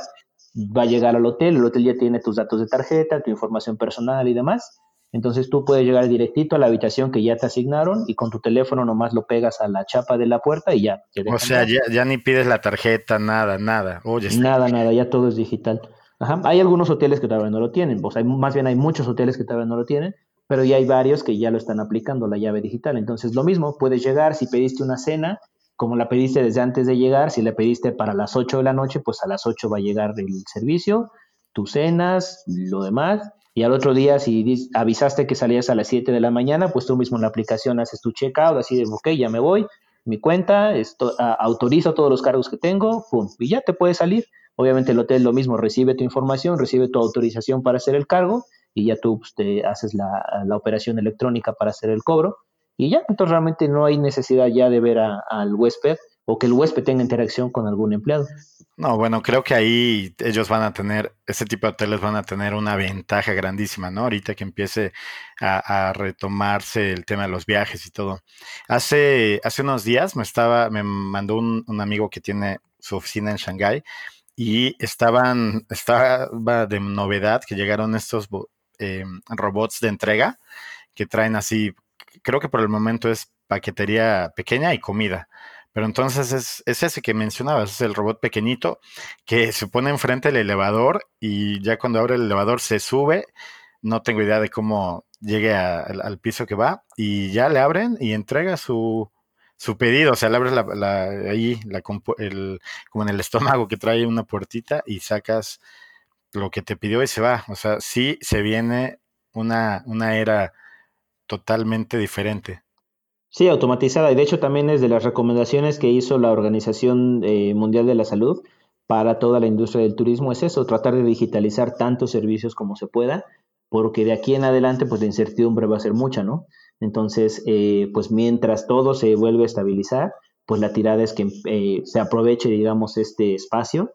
va a llegar al hotel, el hotel ya tiene tus datos de tarjeta, tu información personal y demás. Entonces tú puedes llegar directito a la habitación que ya te asignaron y con tu teléfono nomás lo pegas a la chapa de la puerta y ya. O sea, ya, ni pides la tarjeta, nada, nada. Oye, nada, nada, ya todo es digital. Hay algunos hoteles que todavía no lo tienen, o sea, más bien hay muchos hoteles que todavía no lo tienen, pero ya hay varios que ya lo están aplicando, la llave digital. Entonces, lo mismo, puedes llegar, si pediste una cena, como la pediste desde antes de llegar, si la pediste para las 8 de la noche, pues a las 8 va a llegar el servicio, tus cenas, lo demás, y al otro día, si avisaste que salías a las 7 de la mañana, pues tú mismo en la aplicación haces tu checkout, así de, ok, ya me voy, mi cuenta, esto, autorizo todos los cargos que tengo, pum, y ya te puedes salir. Obviamente el hotel lo mismo, recibe tu información, recibe tu autorización para hacer el cargo y ya tú pues, te haces la, la operación electrónica para hacer el cobro y ya, entonces realmente no hay necesidad ya de ver al huésped o que el huésped tenga interacción con algún empleado. No, bueno, creo que ahí ellos van a tener, ese tipo de hoteles van a tener una ventaja grandísima, ¿no? Ahorita que empiece a, retomarse el tema de los viajes y todo. Hace, hace unos días me estaba, me mandó un, amigo que tiene su oficina en Shanghái y estaban, estaba de novedad que llegaron estos eh, robots de entrega que traen así creo que por el momento es paquetería pequeña y comida. Pero entonces es, ese que mencionabas, es el robot pequeñito que se pone enfrente del elevador y ya cuando abre el elevador se sube. No tengo idea de cómo llegue al, piso que va y ya le abren y entrega su, su pedido. O sea, le abres la, ahí la, el, como en el estómago que trae una puertita y sacas lo que te pidió y se va. O sea, sí se viene una, una era totalmente diferente. Sí, automatizada. Y de hecho también es de las recomendaciones que hizo la Organización eh, Mundial de la Salud para toda la industria del turismo. Es eso, tratar de digitalizar tantos servicios como se pueda, porque de aquí en adelante pues la incertidumbre va a ser mucha, ¿no? Entonces, eh, pues mientras todo se vuelve a estabilizar, pues la tirada es que eh, se aproveche, digamos, este espacio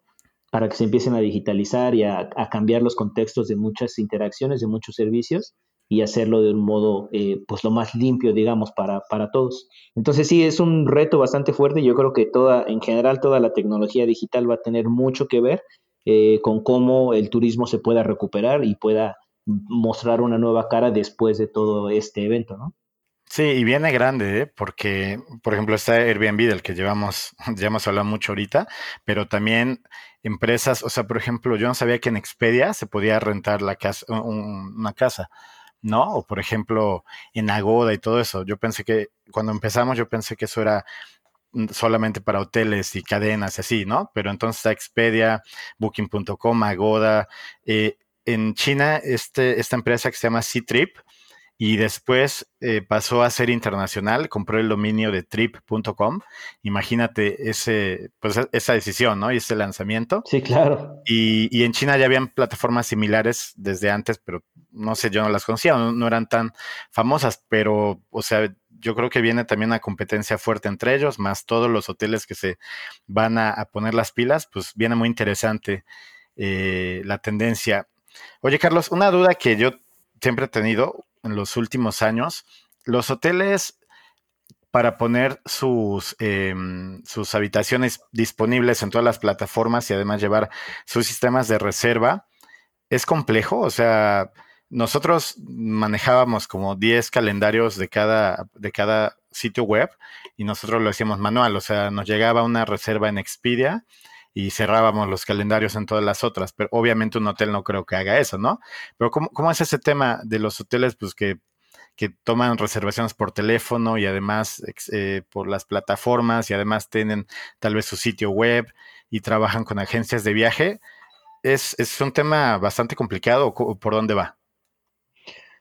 para que se empiecen a digitalizar y a cambiar los contextos de muchas interacciones, de muchos servicios y hacerlo de un modo eh, pues lo más limpio, digamos, para, para todos. Entonces sí, es un reto bastante fuerte. Yo creo que toda, en general, toda la tecnología digital va a tener mucho que ver eh, con cómo el turismo se pueda recuperar y pueda mostrar una nueva cara después de todo este evento, ¿no? Sí, y viene grande, ¿eh? porque, por ejemplo, está Airbnb, del que llevamos, ya hemos hablado mucho ahorita, pero también empresas, o sea, por ejemplo, yo no sabía que en Expedia se podía rentar la casa, una casa. ¿no? O por ejemplo, en Agoda y todo eso. Yo pensé que, cuando empezamos, yo pensé que eso era mm, solamente para hoteles y cadenas y así, ¿no? Pero entonces está Expedia, Booking.com, Agoda. Eh, en China, este, esta empresa que se llama C-Trip, y después eh, pasó a ser internacional, compró el dominio de trip.com. Imagínate ese, pues, e, esa decisión, ¿no? Y ese lanzamiento. Sí, claro. Y, en China ya habían plataformas similares desde antes, pero no sé, yo no las conocía, no, eran tan famosas, pero, o sea, yo creo que viene también una competencia fuerte entre ellos, más todos los hoteles que se van a, poner las pilas, pues viene muy interesante eh, la tendencia. Oye, Carlos, una duda que yo siempre he tenido, en los últimos años, los hoteles para poner sus, em, sus habitaciones disponibles en todas las plataformas y además llevar sus sistemas de reserva, es complejo. O sea, nosotros manejábamos como 10 calendarios de cada, de cada sitio web y nosotros lo hacíamos manual. O sea, nos llegaba una reserva en Expedia y cerrábamos los calendarios en todas las otras. Pero obviamente un hotel no creo que haga eso, ¿no? Pero ¿cómo, cómo es ese tema de los hoteles pues que, que toman reservaciones por teléfono y además eh, por las plataformas y además tienen tal vez su sitio web y trabajan con agencias de viaje? ¿Es, es un tema bastante complicado por dónde va?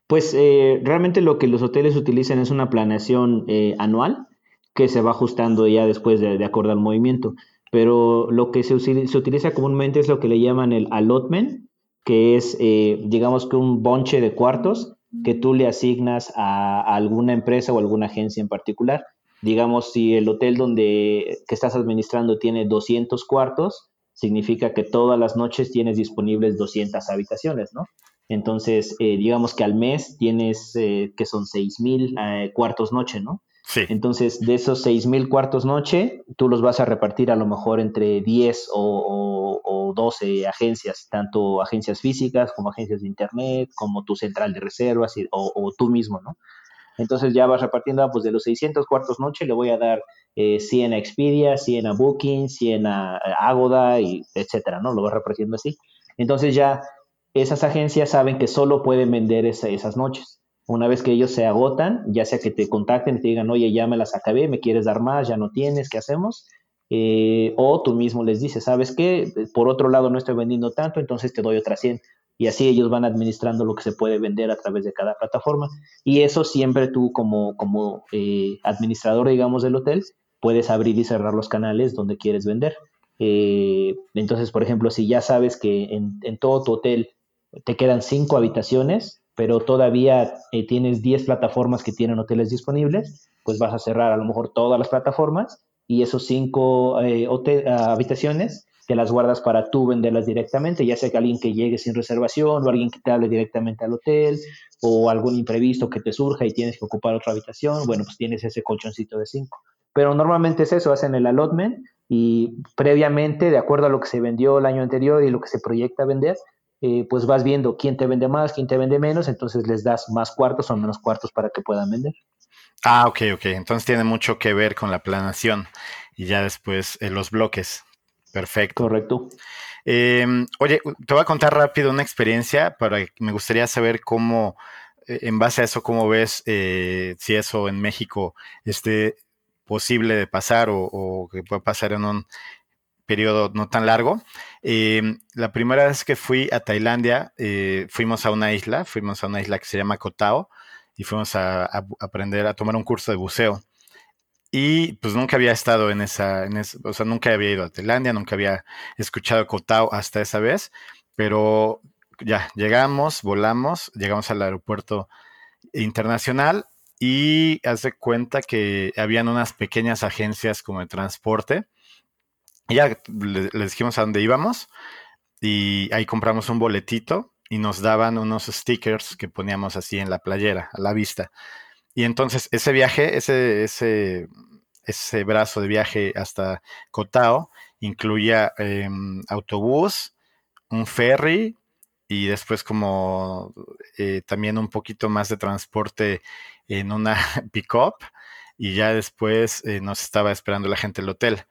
Pues eh, realmente lo que los hoteles utilizan es una planeación eh, anual que se va ajustando ya después de, de acuerdo al movimiento pero lo que se, se, utiliza comúnmente es lo que le llaman el allotment, que es, eh, digamos que un bonche de cuartos que tú le asignas a, alguna empresa o alguna agencia en particular. Digamos, si el hotel donde que estás administrando tiene 200 cuartos, significa que todas las noches tienes disponibles 200 habitaciones, ¿no? Entonces, eh, digamos que al mes tienes, eh, que son 6.000 eh, cuartos noche, ¿no? Entonces, de esos 6.000 cuartos noche, tú los vas a repartir a lo mejor entre 10 o, o, 12 agencias, tanto agencias físicas como agencias de Internet, como tu central de reservas o, o tú mismo, ¿no? Entonces ya vas repartiendo, ah, pues de los 600 cuartos noche le voy a dar eh, 100 a Expedia, 100 a Booking, 100 a, Agoda, y etcétera, ¿no? Lo vas repartiendo así. Entonces ya esas agencias saben que solo pueden vender esas noches. Una vez que ellos se agotan, ya sea que te contacten y te digan, oye, ya me las acabé, me quieres dar más, ya no tienes, ¿qué hacemos? Eh, o tú mismo les dices, ¿sabes qué? Por otro lado no estoy vendiendo tanto, entonces te doy otra 100 y así ellos van administrando lo que se puede vender a través de cada plataforma. Y eso siempre tú como, como eh, administrador, digamos, del hotel, puedes abrir y cerrar los canales donde quieres vender. Eh, entonces, por ejemplo, si ya sabes que en, en, todo tu hotel te quedan cinco habitaciones, pero todavía eh, tienes 10 plataformas que tienen hoteles disponibles, pues vas a cerrar a lo mejor todas las plataformas y esos cinco habitaciones te las guardas para tú venderlas directamente, ya sea que alguien que llegue sin reservación o alguien que te hable directamente al hotel o algún imprevisto que te surja y tienes que ocupar otra habitación, bueno, pues tienes ese colchoncito de cinco. Pero normalmente es eso, hacen el allotment y previamente, de acuerdo a lo que se vendió el año anterior y lo que se proyecta vender, eh, pues vas viendo quién te vende más, quién te vende menos, entonces les das más cuartos o menos cuartos para que puedan vender. Ah, ok, ok. Entonces tiene mucho que ver con la planación y ya después eh, los bloques. Perfecto. Correcto. Em, oye, te voy a contar rápido una experiencia para me gustaría saber cómo, eh, en base a eso, cómo ves eh, si eso en México esté posible de pasar o, que pueda pasar en un periodo no tan largo. Em, la primera vez que fui a Tailandia, eh, fuimos a una isla, fuimos a una isla que se llama Kotao y fuimos a aprender a tomar un curso de buceo. Y pues nunca había estado en esa, en o sea, nunca había ido a Tailandia, nunca había escuchado Kotao hasta esa vez, pero ya llegamos, volamos, llegamos al aeropuerto internacional y hace cuenta que habían unas pequeñas agencias como de transporte. Y ya les dijimos a dónde íbamos y ahí compramos un boletito y nos daban unos stickers que poníamos así en la playera, a la vista. Y entonces ese viaje, ese, ese, ese brazo de viaje hasta Cotao incluía em, autobús, un ferry y después como eh, también un poquito más de transporte en una pick-up y ya después eh, nos estaba esperando la gente del hotel.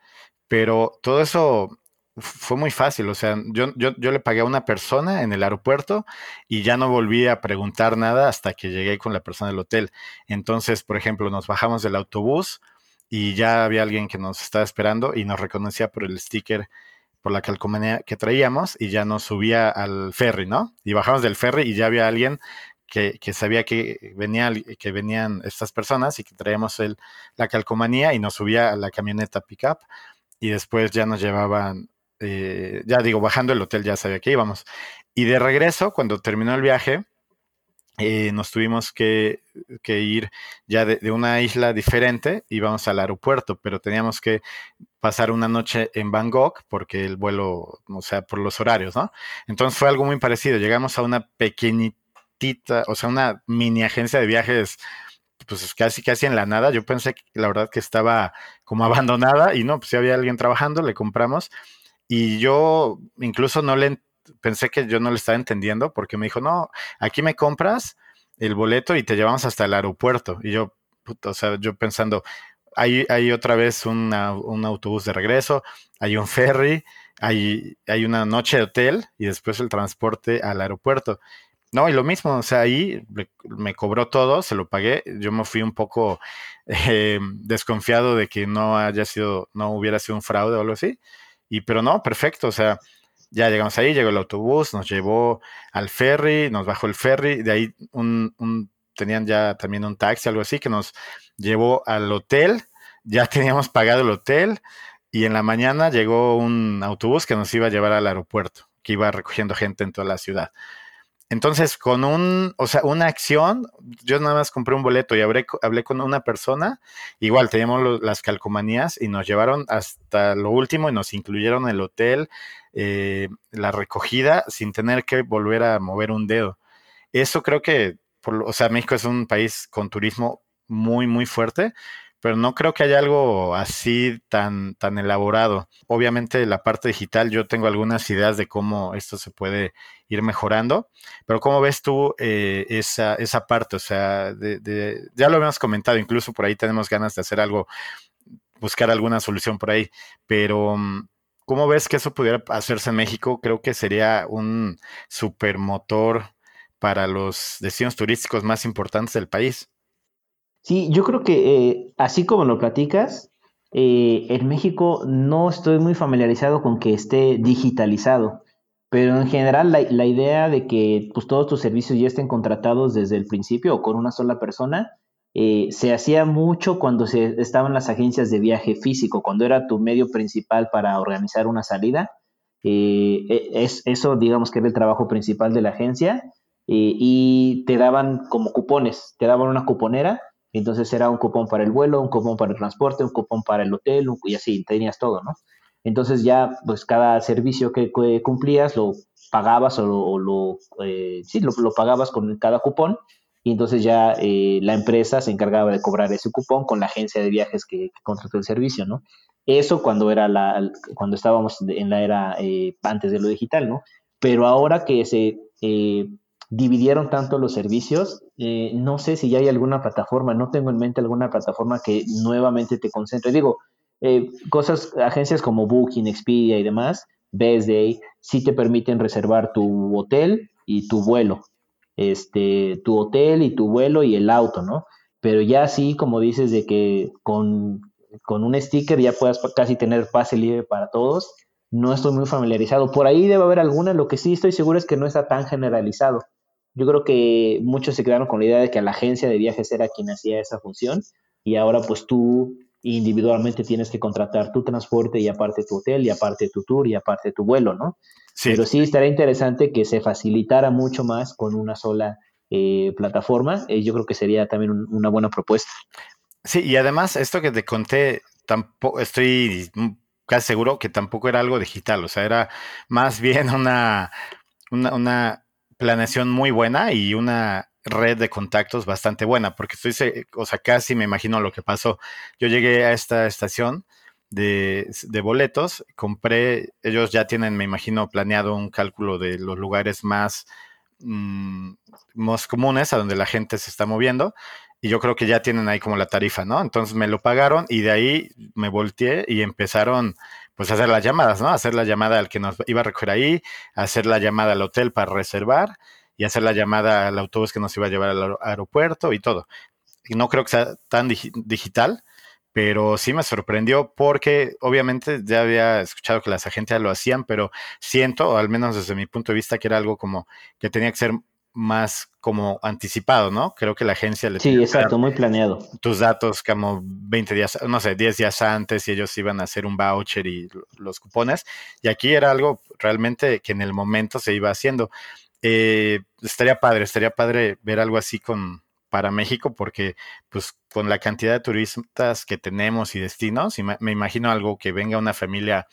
Pero todo eso fue muy fácil, o sea, yo, yo, yo, le pagué a una persona en el aeropuerto y ya no volví a preguntar nada hasta que llegué con la persona del hotel. Entonces, por ejemplo, nos bajamos del autobús y ya había alguien que nos estaba esperando y nos reconocía por el sticker, por la calcomanía que traíamos y ya nos subía al ferry, ¿no? Y bajamos del ferry y ya había alguien que, que, sabía que, venía, que venían estas personas y que traíamos el, la calcomanía y nos subía a la camioneta pickup y después ya nos llevaban eh, ya digo, bajando el hotel ya sabía que íbamos. Y de regreso, cuando terminó el viaje, eh, nos tuvimos que, ir ya de, una isla diferente, íbamos al aeropuerto, pero teníamos que pasar una noche en Bangkok porque el vuelo, o sea, por los horarios, ¿no? Entonces fue algo muy parecido. Llegamos a una pequeñita, o sea, una mini agencia de viajes pues casi casi en la nada. Yo pensé que la verdad que estaba como abandonada y no, pues si había alguien trabajando, le compramos y yo incluso no le pensé que yo no le estaba entendiendo porque me dijo, no, aquí me compras el boleto y te llevamos hasta el aeropuerto. Y yo, o sea, yo pensando, hay, hay otra vez un autobús de regreso, hay un ferry, hay, hay una noche de hotel y después el transporte al aeropuerto. No, y lo mismo, o sea, ahí me cobró todo, se lo pagué. Yo me fui un poco eh, desconfiado de que no haya sido, no hubiera sido un fraude o algo así. Y pero no, perfecto, o sea, ya llegamos ahí, llegó el autobús, nos llevó al ferry, nos bajó el ferry, de ahí un, un, tenían ya también un taxi, algo así, que nos llevó al hotel, ya teníamos pagado el hotel, y en la mañana llegó un autobús que nos iba a llevar al aeropuerto, que iba recogiendo gente en toda la ciudad. Entonces, con un, o sea, una acción, yo nada más compré un boleto y hablé, hablé con una persona, igual teníamos las calcomanías y nos llevaron hasta lo último y nos incluyeron el hotel, eh, la recogida, sin tener que volver a mover un dedo. Eso creo que, por, o sea, México es un país con turismo muy, muy fuerte, pero no creo que haya algo así tan, tan elaborado. Obviamente la parte digital, yo tengo algunas ideas de cómo esto se puede ir mejorando, pero ¿cómo ves tú eh, esa, esa parte? O sea, de, ya lo habíamos comentado, incluso por ahí tenemos ganas de hacer algo, buscar alguna solución por ahí, pero mm, ¿cómo ves que eso pudiera hacerse en México? Creo que sería un supermotor para los destinos turísticos más importantes del país. Sí, yo creo que eh, así como lo platicas, eh, en México no estoy muy familiarizado con que esté digitalizado, pero en general la, idea de que pues, todos tus servicios ya estén contratados desde el principio o con una sola persona, eh, se hacía mucho cuando se estaban las agencias de viaje físico, cuando era tu medio principal para organizar una salida. E, es, eso, digamos que era el trabajo principal de la agencia. y te daban como cupones, te daban una cuponera entonces era un cupón para el vuelo, un cupón para el transporte, un cupón para el hotel, y así, tenías todo, ¿no? Entonces ya, pues cada servicio que, cumplías lo pagabas o lo, eh, sí, lo, pagabas con cada cupón y entonces ya eh, la empresa se encargaba de cobrar ese cupón con la agencia de viajes que, contrató el servicio, ¿no? Eso cuando era la, cuando estábamos en la era eh, antes de lo digital, ¿no? Pero ahora que se dividieron tanto los servicios. Eh, no sé si ya hay alguna plataforma, no tengo en mente alguna plataforma que nuevamente te concentre. Digo, eh, cosas, agencias como Booking, Expedia y demás, Best Day, sí te permiten reservar tu hotel y tu vuelo. Este, tu hotel y tu vuelo y el auto, ¿no? Pero ya sí, como dices, de que con, con un sticker ya puedas casi tener pase libre para todos. No estoy muy familiarizado. Por ahí debe haber alguna. Lo que sí estoy seguro es que no está tan generalizado. Yo creo que muchos se quedaron con la idea de que la agencia de viajes era quien hacía esa función y ahora pues tú individualmente tienes que contratar tu transporte y aparte tu hotel y aparte tu tour y aparte tu vuelo, ¿no? Sí. Pero sí estaría interesante que se facilitara mucho más con una sola eh, plataforma. Eh, yo creo que sería también una buena propuesta. Sí, y además esto que te conté, tampoco estoy casi seguro que tampoco era algo digital, o sea, era más bien una, una, una planeación muy buena y una red de contactos bastante buena, porque estoy, o sea, casi me imagino lo que pasó. Yo llegué a esta estación de, boletos, compré, ellos ya tienen, me imagino, planeado un cálculo de los lugares más, mm, más comunes a donde la gente se está moviendo, y yo creo que ya tienen ahí como la tarifa, ¿no? Entonces me lo pagaron y de ahí me volteé y empezaron pues hacer las llamadas, ¿no? Hacer la llamada al que nos iba a recoger ahí, hacer la llamada al hotel para reservar y hacer la llamada al autobús que nos iba a llevar al aeropuerto y todo. No creo que sea tan digital, pero sí me sorprendió porque obviamente ya había escuchado que las agencias lo hacían, pero siento, o al menos desde mi punto de vista, que era algo como que tenía que ser más como anticipado, ¿no? Creo que la agencia le Sí, exacto, muy planeado. Tus datos como 20 días, no sé, 10 días antes y ellos iban a hacer un voucher y los cupones. Y aquí era algo realmente que en el momento se iba haciendo. Eh, estaría padre, estaría padre ver algo así con para México porque pues con la cantidad de turistas que tenemos y destinos, me imagino algo que venga una familia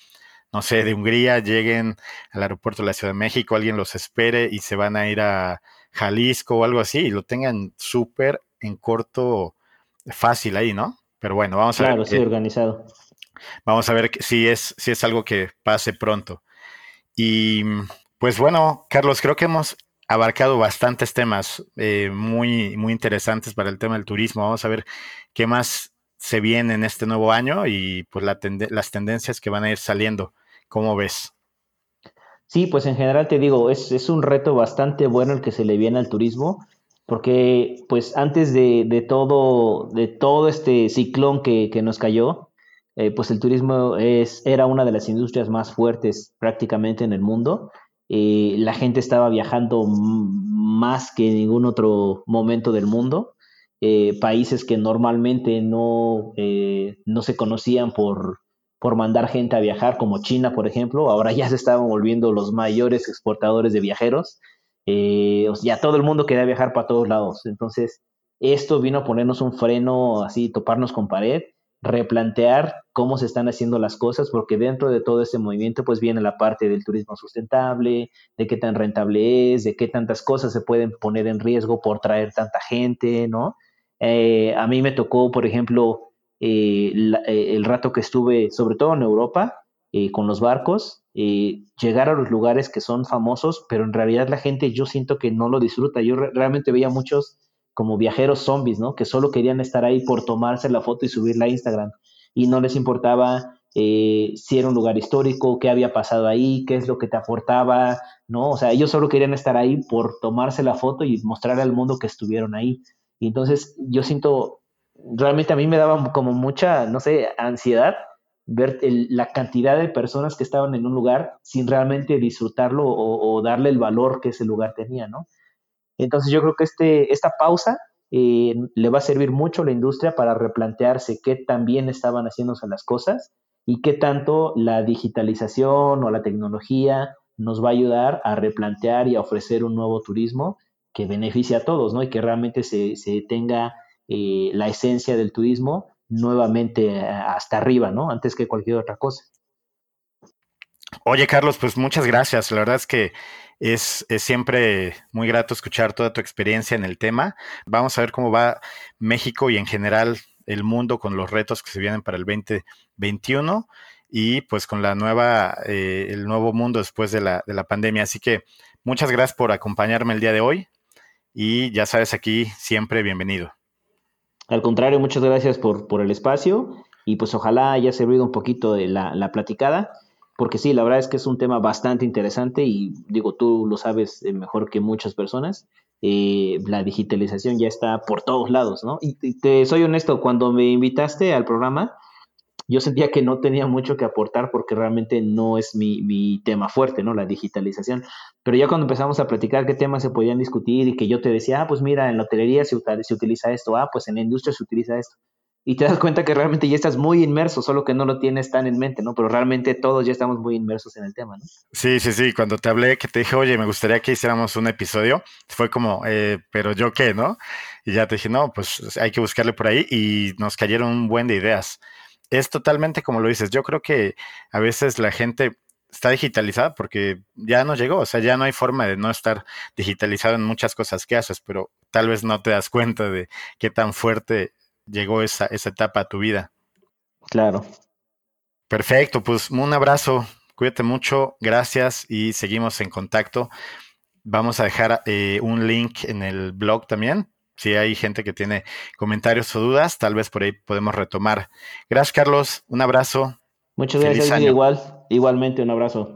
no sé, de Hungría, lleguen al aeropuerto de la Ciudad de México, alguien los espere y se van a ir a Jalisco o algo así y lo tengan súper en corto, fácil ahí, ¿no? Pero bueno, vamos a ver. Claro, sí, organizado. Vamos a ver si es, si es algo que pase pronto. Y pues bueno, Carlos, creo que hemos abarcado bastantes temas eh, muy, muy interesantes para el tema del turismo. Vamos a ver qué más se viene en este nuevo año y pues las tendencias que van a ir saliendo. ¿Cómo ves? Sí, pues en general te digo, es, un reto bastante bueno el que se le viene al turismo, porque pues antes de, todo, de todo este ciclón que, nos cayó, eh, pues el turismo es, era una de las industrias más fuertes prácticamente en el mundo. Eh, la gente estaba viajando más que en ningún otro momento del mundo. Eh, países que normalmente no, no se conocían por, por mandar gente a viajar, como China, por ejemplo, ahora ya se estaban volviendo los mayores exportadores de viajeros. eh, ya todo el mundo quería viajar para todos lados. Entonces, esto vino a ponernos un freno, así, toparnos con pared, replantear cómo se están haciendo las cosas, porque dentro de todo ese movimiento, pues viene la parte del turismo sustentable, de qué tan rentable es, de qué tantas cosas se pueden poner en riesgo por traer tanta gente, ¿no? Eh, a mí me tocó, por ejemplo, eh, el rato que estuve, sobre todo en Europa, con los barcos, llegar a los lugares que son famosos, pero en realidad la gente yo siento que no lo disfruta. Yo realmente veía muchos como viajeros zombies, ¿no? Que solo querían estar ahí por tomarse la foto y subirla a Instagram. Y no les importaba eh, si era un lugar histórico, qué había pasado ahí, qué es lo que te aportaba, ¿no? O sea, ellos solo querían estar ahí por tomarse la foto y mostrar al mundo que estuvieron ahí. Y entonces yo siento, realmente a mí me daba como mucha, no sé, ansiedad ver la cantidad de personas que estaban en un lugar sin realmente disfrutarlo o, darle el valor que ese lugar tenía, ¿no? Entonces yo creo que este, esta pausa eh, le va a servir mucho a la industria para replantearse qué tan bien estaban haciéndose las cosas y qué tanto la digitalización o la tecnología nos va a ayudar a replantear y a ofrecer un nuevo turismo que beneficie a todos, ¿no? Y que realmente se, tenga eh, la esencia del turismo nuevamente eh, hasta arriba, ¿no? Antes que cualquier otra cosa. Oye, Carlos, pues muchas gracias. La verdad es que es, siempre muy grato escuchar toda tu experiencia en el tema. Vamos a ver cómo va México y en general el mundo con los retos que se vienen para el 2021 y pues con la nueva, eh, el nuevo mundo después de la, de la pandemia. Así que muchas gracias por acompañarme el día de hoy y ya sabes, aquí siempre bienvenido. Al contrario, muchas gracias por, por el espacio y pues ojalá haya servido un poquito de la, la, platicada, porque sí, la verdad es que es un tema bastante interesante y digo, tú lo sabes eh, mejor que muchas personas. Eh, la digitalización ya está por todos lados, ¿no? y te soy honesto, cuando me invitaste al programa, yo sentía que no tenía mucho que aportar porque realmente no es mi, tema fuerte, ¿no? La digitalización. Pero ya cuando empezamos a platicar qué temas se podían discutir y que yo te decía, ah, pues mira, en la hotelería se, se utiliza esto, ah, pues en la industria se utiliza esto. Y te das cuenta que realmente ya estás muy inmerso, solo que no lo tienes tan en mente, ¿no? Pero realmente todos ya estamos muy inmersos en el tema, ¿no? Sí, sí, sí. Cuando te hablé, que te dije, oye, me gustaría que hiciéramos un episodio, fue como, eh, pero yo qué, ¿no? Y ya te dije, no, pues hay que buscarle por ahí y nos cayeron un buen de ideas es totalmente como lo dices. Yo creo que a veces la gente está digitalizada porque ya no llegó, o sea, ya no hay forma de no estar digitalizado en muchas cosas que haces, pero tal vez no te das cuenta de qué tan fuerte llegó esa, esa etapa a tu vida. Claro. Perfecto, pues un abrazo, cuídate mucho, gracias y seguimos en contacto. Vamos a dejar eh, un link en el blog también si hay gente que tiene comentarios o dudas, tal vez por ahí podemos retomar. Gracias, Carlos. Un abrazo. Muchas gracias, igual, igualmente un abrazo.